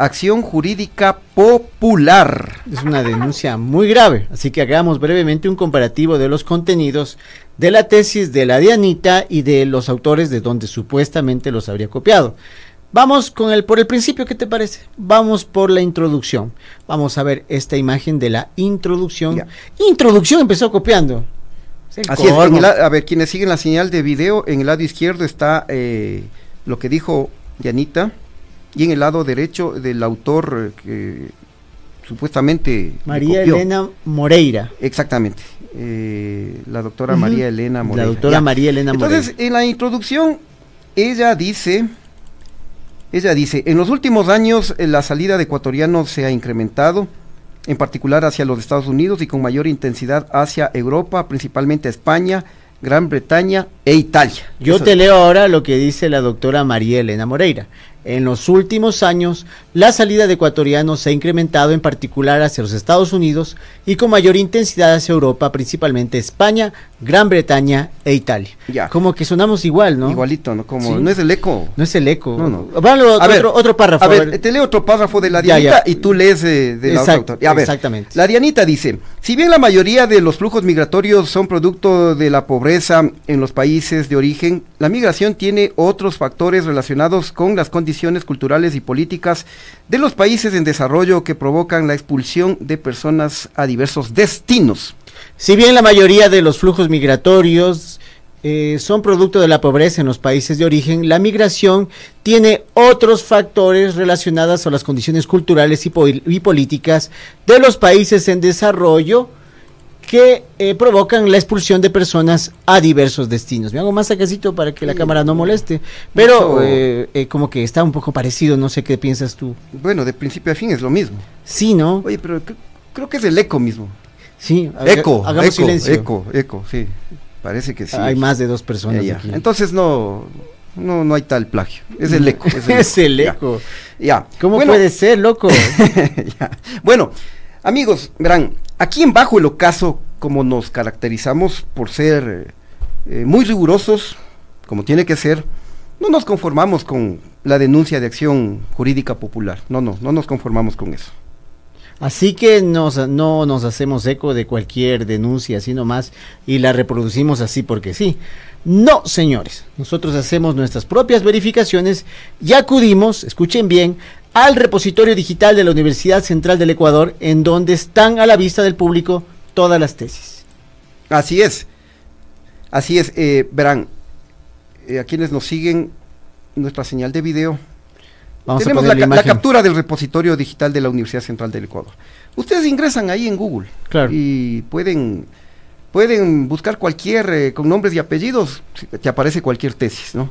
Speaker 5: Acción Jurídica Popular.
Speaker 3: Es una denuncia muy grave, así que hagamos brevemente un comparativo de los contenidos de la tesis de la Dianita y de los autores de donde supuestamente los habría copiado. Vamos con el por el principio, ¿qué te parece? Vamos por la introducción. Vamos a ver esta imagen de la introducción. Introducción empezó copiando.
Speaker 5: Así es, en la- a ver, quienes siguen la señal de video, en el lado izquierdo está eh, lo que dijo Dianita y en el lado derecho del autor eh, que supuestamente
Speaker 3: María. Elena Moreira.
Speaker 5: Exactamente. eh, la doctora. María Elena
Speaker 3: La
Speaker 5: Moreira.
Speaker 3: doctora
Speaker 5: Ya.
Speaker 3: María Elena
Speaker 5: Entonces, en la introducción, ella dice, ella dice, en los últimos años eh, la salida de ecuatorianos se ha incrementado, en particular hacia los Estados Unidos y con mayor intensidad hacia Europa, principalmente España, Gran Bretaña e Italia.
Speaker 3: Yo
Speaker 5: Eso-
Speaker 3: te leo ahora lo que dice la doctora María Elena Moreira. En los últimos años, la salida de ecuatorianos se ha incrementado en particular hacia los Estados Unidos y con mayor intensidad hacia Europa, principalmente España, Gran Bretaña e Italia.
Speaker 5: Ya.
Speaker 3: Como que sonamos igual, ¿no?
Speaker 5: Igualito, ¿no? Como,
Speaker 3: Sí.
Speaker 5: no es el eco.
Speaker 3: No es el eco.
Speaker 5: No, no.
Speaker 3: A
Speaker 5: A ver,
Speaker 3: otro, párrafo.
Speaker 5: A
Speaker 3: a
Speaker 5: ver, te leo otro párrafo de la Dianita
Speaker 3: ya.
Speaker 5: y tú lees eh, de la otra autora. A ver,
Speaker 3: exactamente.
Speaker 5: La Dianita dice, si bien la mayoría de los flujos migratorios son producto de la pobreza en los países de origen, la migración tiene otros factores relacionados con las condiciones culturales y políticas de los países en desarrollo que provocan la expulsión de personas a diversos destinos.
Speaker 3: Si bien la mayoría de los flujos migratorios eh, son producto de la pobreza en los países de origen, la migración tiene otros factores relacionados a las condiciones culturales y, po- y políticas de los países en desarrollo que eh, provocan la expulsión de personas a diversos destinos. Me hago más sacacito para que la cámara no moleste, pero eh, eh, como que está un poco parecido, no sé qué piensas tú.
Speaker 5: Bueno, de principio a fin es lo mismo.
Speaker 3: Sí, ¿no?
Speaker 5: Oye, pero cre- creo que es el eco mismo.
Speaker 3: Sí, haga-
Speaker 5: Eco,
Speaker 3: hagamos
Speaker 5: eco,
Speaker 3: silencio.
Speaker 5: eco, eco, sí. Parece que sí.
Speaker 3: Hay más de dos personas
Speaker 5: Ya, ya.
Speaker 3: aquí.
Speaker 5: Entonces no, no, no hay tal plagio. Es el eco.
Speaker 3: Es el eco.
Speaker 5: Ya.
Speaker 3: ¿Cómo
Speaker 5: Bueno,
Speaker 3: puede ser, loco?
Speaker 5: Bueno, amigos, verán, aquí en Bajo el Ocaso como nos caracterizamos por ser eh, muy rigurosos, como tiene que ser, no nos conformamos con la denuncia de acción jurídica popular. No, no, no nos conformamos con eso.
Speaker 3: Así que no nos hacemos eco de cualquier denuncia así nomás y la reproducimos así porque sí. No, señores, nosotros hacemos nuestras propias verificaciones y acudimos, escuchen bien, al repositorio digital de la Universidad Central del Ecuador, en donde están a la vista del público todas las tesis.
Speaker 5: Así es, así es, eh, verán, eh, a quienes nos siguen, nuestra señal de video.
Speaker 3: Vamos
Speaker 5: Tenemos la, captura del repositorio digital de la Universidad Central del Ecuador. Ustedes ingresan ahí en Google
Speaker 3: Claro.
Speaker 5: y pueden, pueden buscar cualquier, eh, con nombres y apellidos, te aparece cualquier tesis, ¿no?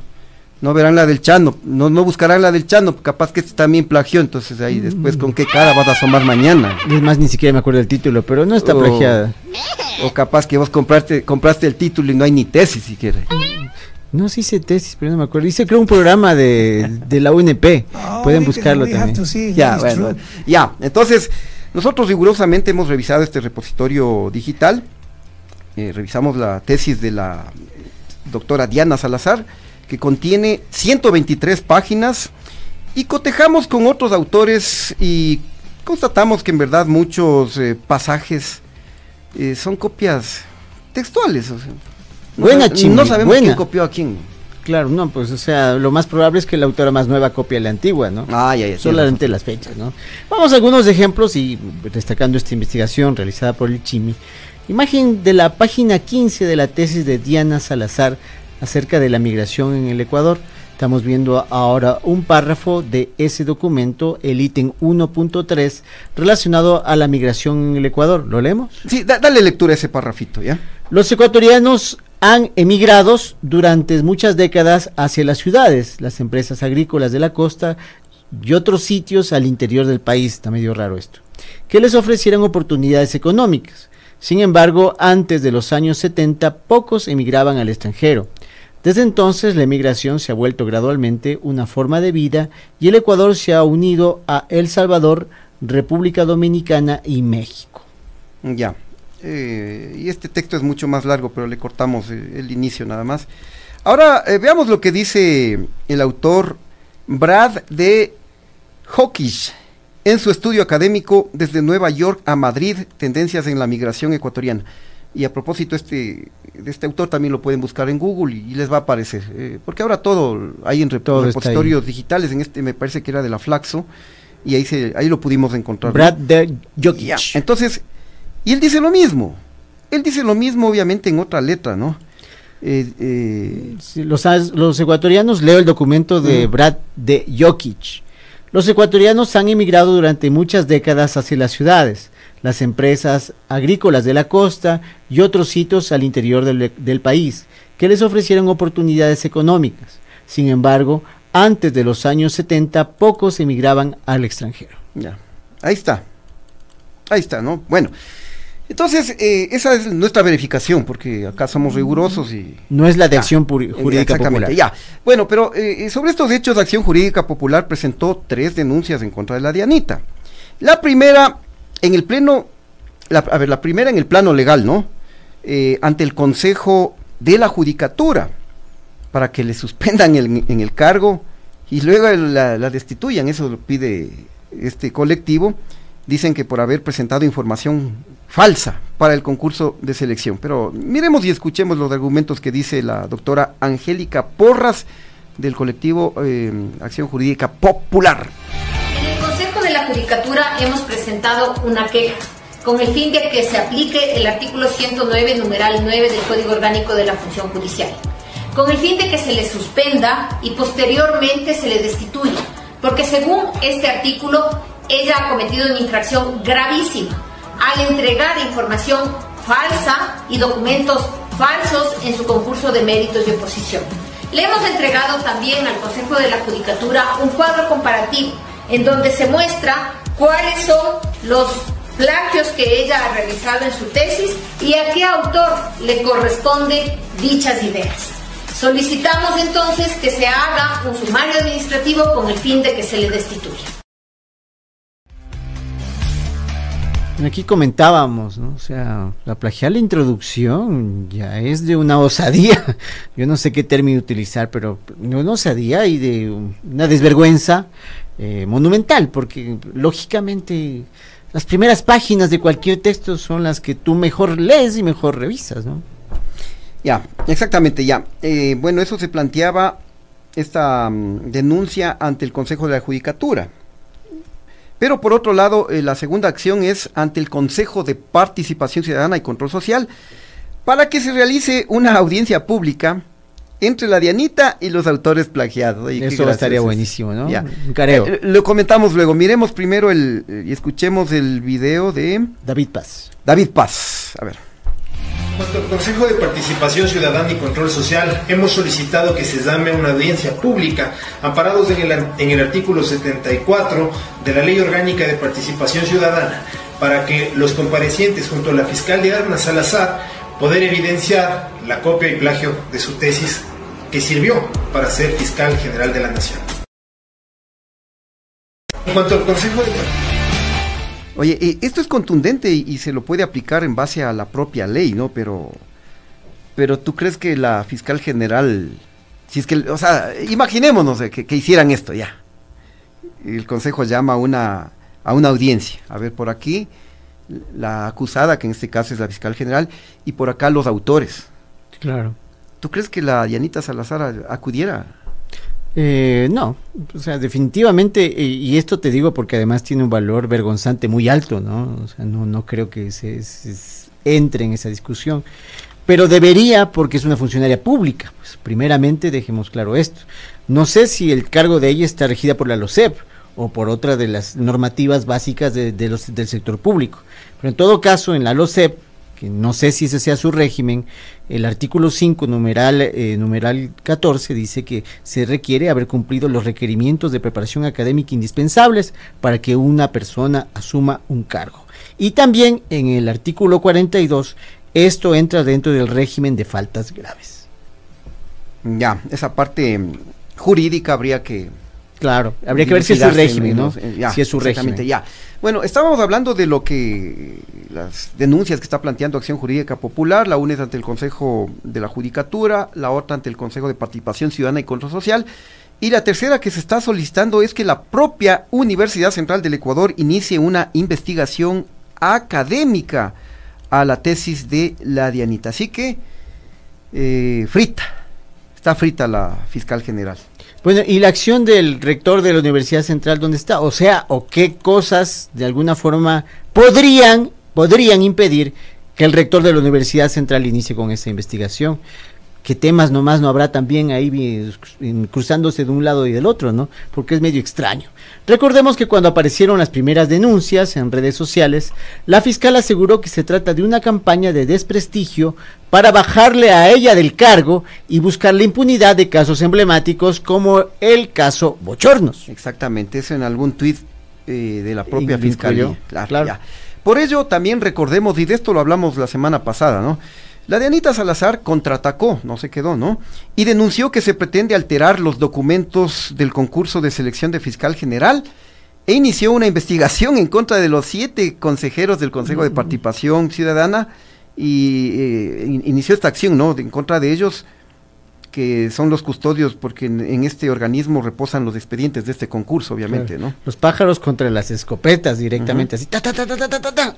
Speaker 5: No verán la del Chano, no, no buscarán la del Chano, capaz que este también plagió, entonces ahí después con qué cara vas a asomar mañana.
Speaker 3: Es más, ni siquiera me acuerdo del título, pero no está
Speaker 5: O-
Speaker 3: plagiada.
Speaker 5: O capaz que vos compraste, compraste el título y no hay ni tesis siquiera.
Speaker 3: No, sí hice tesis, pero no me acuerdo. Hice creo un programa de, de la UNP. Pueden buscarlo también.
Speaker 5: Ya, bueno, bueno. ya, entonces nosotros rigurosamente hemos revisado este repositorio digital, eh, revisamos la tesis de la doctora Diana Salazar, que contiene 123 páginas, y cotejamos con otros autores y constatamos que en verdad muchos eh, pasajes eh, son copias textuales. o sea,
Speaker 3: Buena,
Speaker 5: sabe-
Speaker 3: Chimi,
Speaker 5: No sabemos
Speaker 3: buena.
Speaker 5: quién copió a quién.
Speaker 3: Claro, no, pues o sea, lo más probable es que la autora más nueva copie la antigua, ¿no?
Speaker 5: Ah, ya, ya.
Speaker 3: Solamente las fechas, ¿no? Vamos a algunos ejemplos y destacando esta investigación realizada por el Chimi. Imagen de la página 15 de la tesis de Diana Salazar acerca de la migración en el Ecuador. Estamos viendo ahora un párrafo de ese documento, el ítem 1.3, relacionado a la migración en el Ecuador. ¿Lo leemos?
Speaker 5: Sí, da- dale lectura a ese parrafito, ¿ya?
Speaker 3: Los ecuatorianos han emigrado durante muchas décadas hacia las ciudades, las empresas agrícolas de la costa y otros sitios al interior del país, está medio raro esto, que les ofrecieran oportunidades económicas. Sin embargo, antes de los años 70, pocos emigraban al extranjero. Desde entonces, la emigración se ha vuelto gradualmente una forma de vida y el Ecuador se ha unido a El Salvador, República Dominicana y México.
Speaker 5: Ya. Eh, y este texto es mucho más largo, pero le cortamos eh, el inicio nada más. Ahora eh, veamos lo que dice el autor Brad de Hawkish en su estudio académico desde Nueva York a Madrid, tendencias en la migración ecuatoriana. Y a propósito, este, de este autor también lo pueden buscar en Google y, y les va a aparecer. porque ahora todo hay en rep-
Speaker 3: Todo está
Speaker 5: repositorios digitales, en este me parece que era de la Flaxo, y ahí, se, ahí lo pudimos encontrar.
Speaker 3: Brad de Jokic.
Speaker 5: Entonces, y él dice lo mismo. Él dice lo mismo, obviamente, en otra letra, ¿no? Eh, eh,
Speaker 3: Sí, los, ecuatorianos, leo el documento de
Speaker 5: Mm.
Speaker 3: Brad de Jokic. Los ecuatorianos han emigrado durante muchas décadas hacia las ciudades, las empresas agrícolas de la costa y otros sitios al interior del, del país, que les ofrecieron oportunidades económicas. Sin embargo, antes de los años 70, pocos emigraban al extranjero.
Speaker 5: ya. Ahí está. Ahí está, ¿no? Bueno. Entonces, eh, esa es nuestra verificación, porque acá somos rigurosos y...
Speaker 3: No es la de acción
Speaker 5: eh,
Speaker 3: jurídica
Speaker 5: exactamente,
Speaker 3: popular.
Speaker 5: ya. Bueno, pero eh, sobre estos hechos, Acción Jurídica Popular presentó tres denuncias en contra de la Dianita. La primera, en el pleno, la- a ver, la primera en el plano legal, ¿no? Eh, ante el Consejo de la Judicatura, para que le suspendan el- en el cargo y luego la, la destituyan, eso lo pide este colectivo. Dicen que por haber presentado información falsa para el concurso de selección. Pero miremos y escuchemos los argumentos que dice la doctora Angélica Porras del colectivo eh, Acción Jurídica Popular.
Speaker 15: En el Consejo de la Judicatura hemos presentado una queja con el fin de que se aplique el artículo 109, numeral 9 del Código Orgánico de la Función Judicial, con el fin de que se le suspenda y posteriormente se le destituya, porque según este artículo ella ha cometido una infracción gravísima al entregar información falsa y documentos falsos en su concurso de méritos y oposición. Le hemos entregado también al Consejo de la Judicatura un cuadro comparativo en donde se muestra cuáles son los plagios que ella ha realizado en su tesis y a qué autor le corresponde dichas ideas. Solicitamos entonces que se haga un sumario administrativo con el fin de que se le destituya.
Speaker 3: Aquí comentábamos, ¿no? O sea, la plagiar la introducción ya es de una osadía. Yo no sé qué término utilizar, pero de una osadía y de una desvergüenza eh, monumental, porque lógicamente las primeras páginas de cualquier texto son las que tú mejor lees y mejor revisas, ¿no?
Speaker 5: Ya, exactamente, ya. Eh, bueno, eso se planteaba esta mm, denuncia ante el Consejo de la Judicatura. Pero por otro lado, eh, la segunda acción es ante el Consejo de Participación Ciudadana y Control Social para que se realice una audiencia pública entre la Dianita y los autores plagiados.
Speaker 3: Eso estaría buenísimo, ¿no?
Speaker 5: Ya. careo. Eh, lo comentamos luego. Miremos primero el y escuchemos el video de
Speaker 3: David Paz.
Speaker 5: David Paz. A ver.
Speaker 16: Al Consejo de Participación Ciudadana y Control Social, hemos solicitado que se llame una audiencia pública, amparados en el, en el artículo 74 de la Ley Orgánica de Participación Ciudadana, para que los comparecientes junto a la fiscal de Arna Salazar poder evidenciar la copia y plagio de su tesis que sirvió para ser fiscal general de la Nación. En cuanto al Consejo de
Speaker 5: Oye, eh, esto es contundente y, se lo puede aplicar en base a la propia ley, ¿no? Pero, pero tú crees que la fiscal general, si es que, o sea, imaginémonos que, que hicieran esto ya. El consejo llama a una, a una audiencia. A ver, por aquí la acusada, que en este caso es la fiscal general, y por acá los autores.
Speaker 3: Claro.
Speaker 5: ¿Tú crees que la Dianita Salazar acudiera?
Speaker 3: Eh, no, o sea, definitivamente, y, esto te digo porque además tiene un valor vergonzante muy alto, ¿no? O sea, no, no creo que se, entre en esa discusión, pero debería porque es una funcionaria pública. Pues primeramente dejemos claro esto. No sé si el cargo de ella está regida por la LOCEP o por otra de las normativas básicas de, los, del sector público, pero en todo caso en la LOCEP que no sé si ese sea su régimen, el artículo 5, numeral, eh, numeral 14, dice que se requiere haber cumplido los requerimientos de preparación académica indispensables para que una persona asuma un cargo. Y también en el artículo 42, esto entra dentro del régimen de faltas graves.
Speaker 5: Ya, esa parte jurídica habría que
Speaker 3: Claro, habría que ver si es su régimen, ¿no? si es su régimen.
Speaker 5: ya. Bueno, estábamos hablando de lo que las denuncias que está planteando Acción Jurídica Popular, la una es ante el Consejo de la Judicatura, la otra ante el Consejo de Participación Ciudadana y Control Social, y la tercera que se está solicitando es que la propia Universidad Central del Ecuador inicie una investigación académica a la tesis de la Dianita. Así que, eh, frita, está frita la fiscal general.
Speaker 3: Bueno, ¿y la acción del rector de la Universidad Central dónde está? O sea, ¿o qué cosas de alguna forma podrían, podrían impedir que el rector de la Universidad Central inicie con esta investigación? Qué temas nomás no habrá también ahí cruzándose de un lado y del otro, ¿no? Porque es medio extraño. Recordemos que cuando aparecieron las primeras denuncias en redes sociales, la fiscal aseguró que se trata de una campaña de desprestigio para bajarle a ella del cargo y buscar la impunidad de casos emblemáticos como el caso Bochornos.
Speaker 5: Exactamente, eso en algún tuit eh, de la propia fiscalía. claro. Por ello también recordemos, y de esto lo hablamos la semana pasada, ¿no? La de Anita Salazar contraatacó, no se quedó, ¿no? Y denunció que se pretende alterar los documentos del concurso de selección de fiscal general e inició una investigación en contra de los siete consejeros del Consejo de Participación Ciudadana y eh, inició esta acción, ¿no? En contra de ellos que son los custodios, porque en, este organismo reposan los expedientes de este concurso, obviamente, ¿no?
Speaker 3: Los pájaros contra las escopetas directamente, así, ta, ta, ta, ta, ta, ta, ta.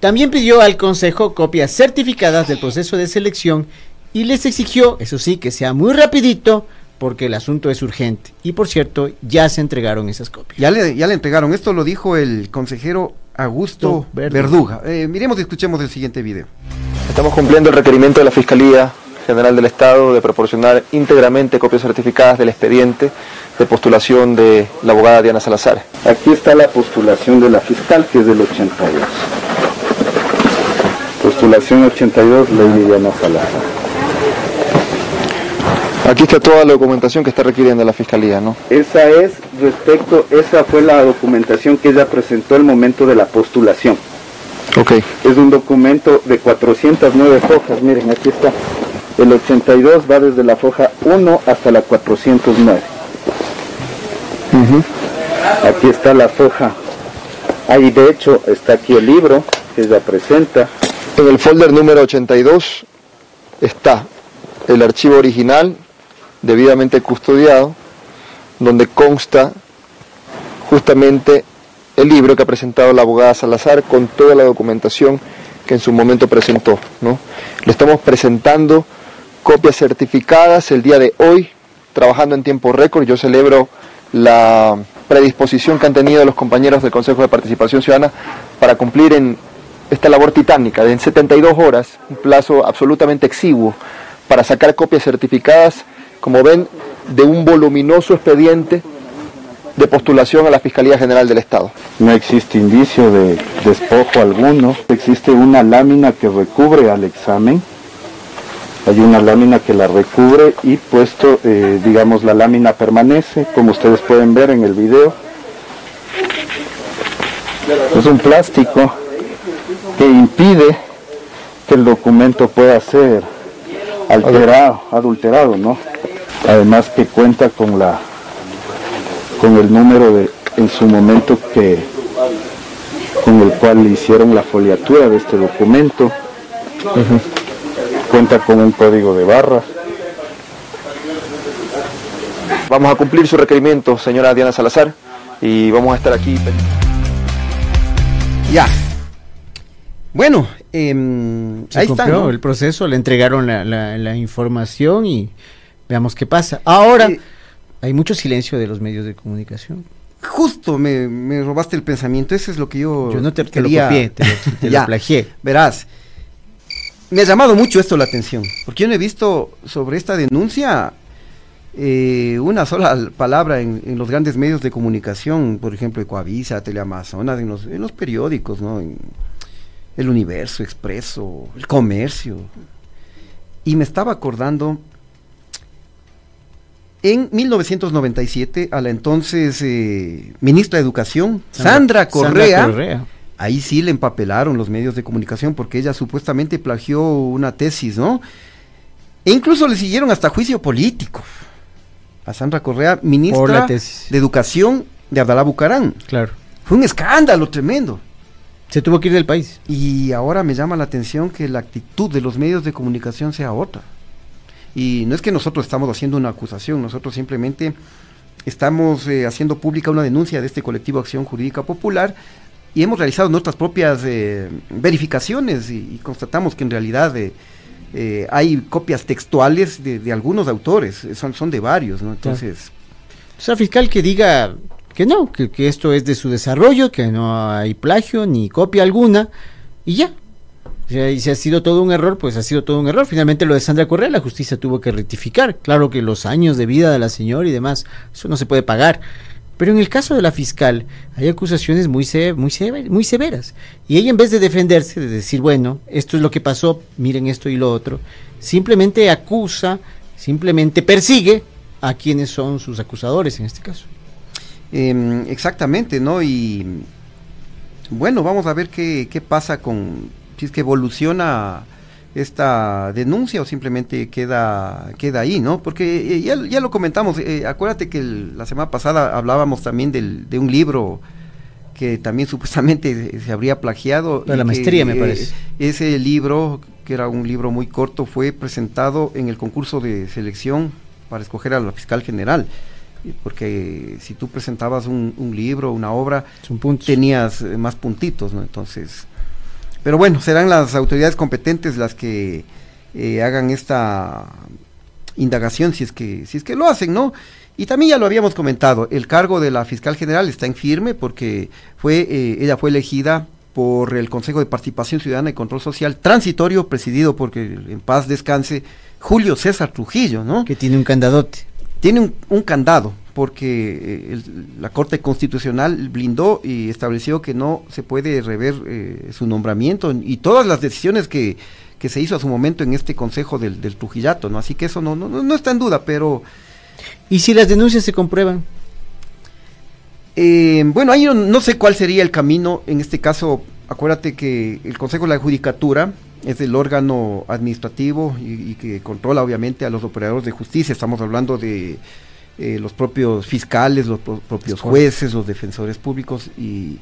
Speaker 3: También pidió al Consejo copias certificadas del proceso de selección y les exigió, eso sí, que sea muy rapidito porque el asunto es urgente. Y por cierto, ya se entregaron esas copias.
Speaker 5: Ya le, ya le entregaron. Esto lo dijo el consejero Augusto Verduga. Eh, miremos y escuchemos el siguiente video.
Speaker 17: Estamos cumpliendo el requerimiento de la Fiscalía General del Estado de proporcionar íntegramente copias certificadas del expediente de postulación de la abogada Diana Salazar.
Speaker 18: Aquí está la postulación de la fiscal, que es del 82. Postulación 82, Ley Diana Salazar.
Speaker 17: Aquí está toda la documentación que está requiriendo la Fiscalía, ¿no?
Speaker 18: Esa es respecto, esa fue la documentación que ella presentó al momento de la postulación.
Speaker 17: Ok.
Speaker 18: Es un documento de 409 hojas, miren, aquí está. El 82 va desde la foja 1 hasta la 409. Aquí está la foja Ahí de hecho está aquí el libro que ella presenta.
Speaker 17: En el folder número 82 está el archivo original debidamente custodiado, donde consta justamente el libro que ha presentado la abogada Salazar con toda la documentación que en su momento presentó. ¿no? Le estamos presentando copias certificadas el día de hoy, trabajando en tiempo récord. Yo celebro la predisposición que han tenido los compañeros del Consejo de Participación Ciudadana para cumplir en esta labor titánica de en 72 horas, un plazo absolutamente exiguo, para sacar copias certificadas, como ven, de un voluminoso expediente de postulación a la Fiscalía General del Estado.
Speaker 18: No existe indicio de despojo alguno. Existe una lámina que recubre al examen. Hay una lámina que la recubre y puesto, eh, digamos, la lámina permanece, como ustedes pueden ver en el video. Es un plástico que impide que el documento pueda ser alterado, adulterado, ¿no? Además que cuenta con la con el número de en su momento que con el cual le hicieron la foliatura de este documento. Cuenta con un código de barras.
Speaker 17: Vamos a cumplir su requerimiento, señora Diana Salazar, y vamos a estar aquí.
Speaker 5: Ya. Bueno, em,
Speaker 3: Se
Speaker 5: ahí está.
Speaker 3: el proceso, le entregaron la, la- la información y veamos qué pasa. Ahora, hay mucho silencio de los medios de comunicación.
Speaker 5: Justo me, me robaste el pensamiento, eso es lo que yo,
Speaker 3: Yo no te- te lo copié, te lo- te lo plagié.
Speaker 5: Verás, me ha llamado mucho esto la atención, porque yo no he visto sobre esta denuncia eh, una sola palabra en, en los grandes medios de comunicación, por ejemplo, Ecoavisa, Teleamazonas, en los, en los periódicos, ¿no? En El Universo, Expreso, El Comercio. Y me estaba acordando en 1997 a la entonces eh, ministra de Educación,
Speaker 3: Sandra-
Speaker 5: Sandra,
Speaker 3: Sandra
Speaker 5: Correa,
Speaker 3: Correa.
Speaker 5: ahí sí le empapelaron los medios de comunicación porque ella supuestamente plagió una tesis, ¿no? E incluso le siguieron hasta juicio político a Sandra Correa, ministra de Educación de Abdalá Bucarán.
Speaker 3: Claro.
Speaker 5: Fue un escándalo tremendo.
Speaker 3: Se tuvo que ir del país.
Speaker 5: Y ahora me llama la atención que la actitud de los medios de comunicación sea otra. Y no es que nosotros estamos haciendo una acusación, nosotros simplemente estamos eh, haciendo pública una denuncia de este colectivo Acción Jurídica Popular y hemos realizado nuestras propias eh, verificaciones y, y constatamos que en realidad eh, hay copias textuales de, de algunos autores, son, son de varios, ¿no? Entonces,
Speaker 3: O sea, fiscal que diga que no, que, esto es de su desarrollo, que no hay plagio ni copia alguna, y ya. Y si ha sido todo un error, pues ha sido todo un error. Finalmente lo de Sandra Correa, la justicia tuvo que rectificar. Claro que los años de vida de la señora y demás, eso no se puede pagar. Pero en el caso de la fiscal, hay acusaciones muy, se- muy, sever- muy severas. Y ella en vez de defenderse, de decir, bueno, esto es lo que pasó, miren esto y lo otro, simplemente acusa, simplemente persigue a quienes son sus acusadores en este caso.
Speaker 5: Em, exactamente, ¿no? Y bueno, vamos a ver qué, qué pasa con, si es que evoluciona esta denuncia o simplemente queda, queda ahí, ¿no? Porque eh, ya, ya lo comentamos, eh, acuérdate que el- la semana pasada hablábamos también del, de un libro que también supuestamente se habría plagiado.
Speaker 3: De la
Speaker 5: que,
Speaker 3: maestría, me
Speaker 5: eh,
Speaker 3: parece.
Speaker 5: ese libro, que era un libro muy corto, fue presentado en el concurso de selección para escoger a la fiscal general. Porque si tú presentabas un, un libro, una obra, tenías eh, más puntitos, ¿no? Entonces, pero bueno, serán las autoridades competentes las que eh, hagan esta indagación si es que si es que lo hacen, ¿no? Y también ya lo habíamos comentado, el cargo de la fiscal general está en firme porque fue eh, ella fue elegida por el Consejo de Participación Ciudadana y Control Social transitorio presidido porque en paz descanse Julio César Trujillo, ¿no?
Speaker 3: Que tiene un candadote.
Speaker 5: Tiene un, un candado porque eh, el- la Corte Constitucional blindó y estableció que no se puede rever eh, su nombramiento y todas las decisiones que, que se hizo a su momento en este Consejo del, del Trujillato, ¿no? Así que eso no, no, no- no está en duda, pero...
Speaker 3: ¿Y si las denuncias se comprueban?
Speaker 5: Eh, bueno, ahí no, no sé cuál sería el camino. En este caso, acuérdate que el Consejo de la Judicatura es el órgano administrativo y, y que controla obviamente a los operadores de justicia. Estamos hablando de eh, los propios fiscales, los pro- propios jueces, los defensores públicos y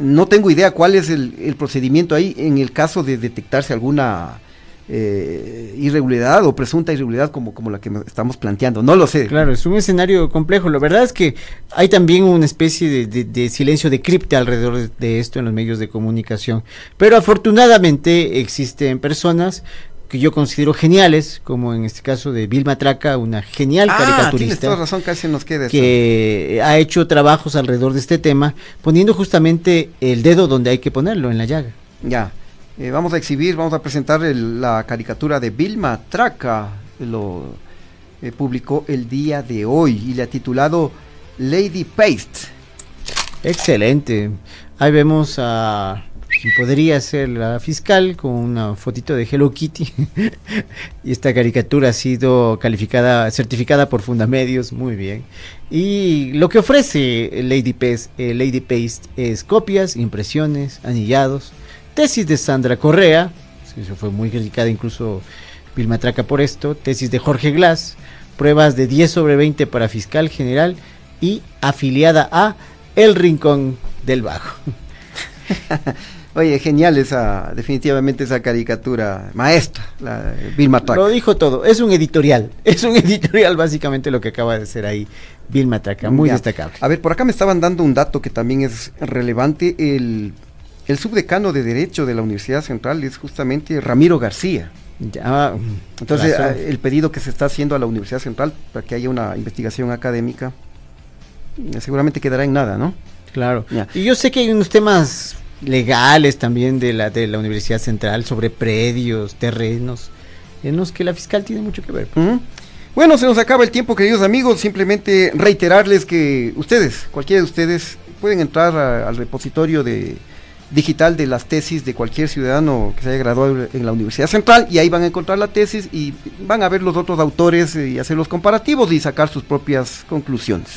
Speaker 5: no tengo idea cuál es el, el procedimiento ahí en el caso de detectarse alguna eh, irregularidad o presunta irregularidad como, como la que estamos planteando. No lo sé.
Speaker 3: Claro, es un escenario complejo. La verdad es que hay también una especie de, de, de silencio de cripta alrededor de, de, esto en los medios de comunicación. Pero afortunadamente existen personas que yo considero geniales, como en este caso de Vilma Traca, una genial
Speaker 5: ah,
Speaker 3: caricaturista.
Speaker 5: Toda razón, casi nos queda
Speaker 3: que ha hecho trabajos alrededor de este tema, poniendo justamente el dedo donde hay que ponerlo, en la llaga.
Speaker 5: Ya. Eh, vamos a exhibir, vamos a presentar la caricatura de Vilma Traca, lo eh, publicó el día de hoy y le ha titulado Lady Paste.
Speaker 3: Excelente. Ahí vemos a podría ser la fiscal con una fotito de Hello Kitty. y esta caricatura ha sido calificada, certificada por Fundamedios, muy bien. Y lo que ofrece Lady Paste, eh, Lady Paste es copias, impresiones, anillados tesis de Sandra Correa, eso fue muy criticada incluso Vilma Traca por esto, tesis de Jorge Glass, pruebas de 10 sobre 20 para fiscal general y afiliada a El Rincón del Bajo.
Speaker 5: Oye, genial esa, definitivamente esa caricatura maestra, la Vilma Traca.
Speaker 3: Lo dijo todo, es un editorial, es un editorial básicamente lo que acaba de ser ahí Vilma Traca, muy
Speaker 5: Ya.
Speaker 3: destacable.
Speaker 5: A ver, por acá me estaban dando un dato que también es relevante, el, el subdecano de Derecho de la Universidad Central es justamente Ramiro García.
Speaker 3: Ya,
Speaker 5: Entonces,
Speaker 3: razón.
Speaker 5: eh, el pedido que se está haciendo a la Universidad Central para que haya una investigación académica, eh, seguramente quedará en nada, ¿no?
Speaker 3: Claro.
Speaker 5: Ya.
Speaker 3: Y yo sé que hay unos temas legales también de la de la Universidad Central sobre predios, terrenos, en los que la fiscal tiene mucho que ver.
Speaker 5: Bueno, se nos acaba el tiempo, queridos amigos. Simplemente reiterarles que ustedes, cualquiera de ustedes, pueden entrar a- al repositorio de digital de las tesis de cualquier ciudadano que se haya graduado en la Universidad Central y ahí van a encontrar la tesis y van a ver los otros autores eh, y hacer los comparativos y sacar sus propias conclusiones.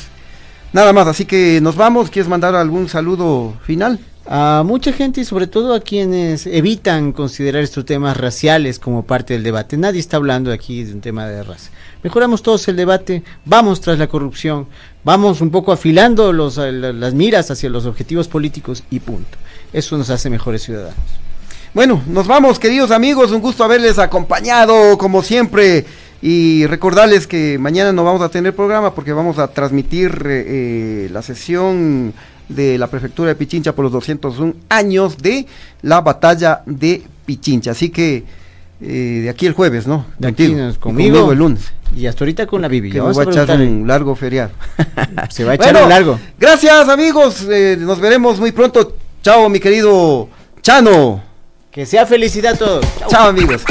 Speaker 5: Nada más, así que nos vamos. ¿Quieres mandar algún saludo final?
Speaker 3: A mucha gente y sobre todo a quienes evitan considerar estos temas raciales como parte del debate. Nadie está hablando aquí de un tema de raza. Mejoramos todos el debate, vamos tras la corrupción, vamos un poco afilando eh, la- las miras hacia los objetivos políticos y punto. Eso nos hace mejores ciudadanos.
Speaker 5: Bueno, nos vamos, queridos amigos. Un gusto haberles acompañado, como siempre. Y recordarles que mañana no vamos a tener programa porque vamos a transmitir eh, eh, la sesión de la prefectura de Pichincha por los 201 años de la batalla de Pichincha. Así que eh, de aquí el jueves, ¿no?
Speaker 3: De aquí
Speaker 5: Y
Speaker 3: conmigo.
Speaker 5: el lunes.
Speaker 3: Y hasta ahorita con la Bibi.
Speaker 5: Que me voy a echar un largo feriado.
Speaker 3: Se va a echar
Speaker 5: Bueno,
Speaker 3: un largo.
Speaker 5: Gracias, amigos. eh, nos veremos muy pronto. Chao, mi querido Chano.
Speaker 3: Que sea felicidad a todos.
Speaker 5: Chao, amigos.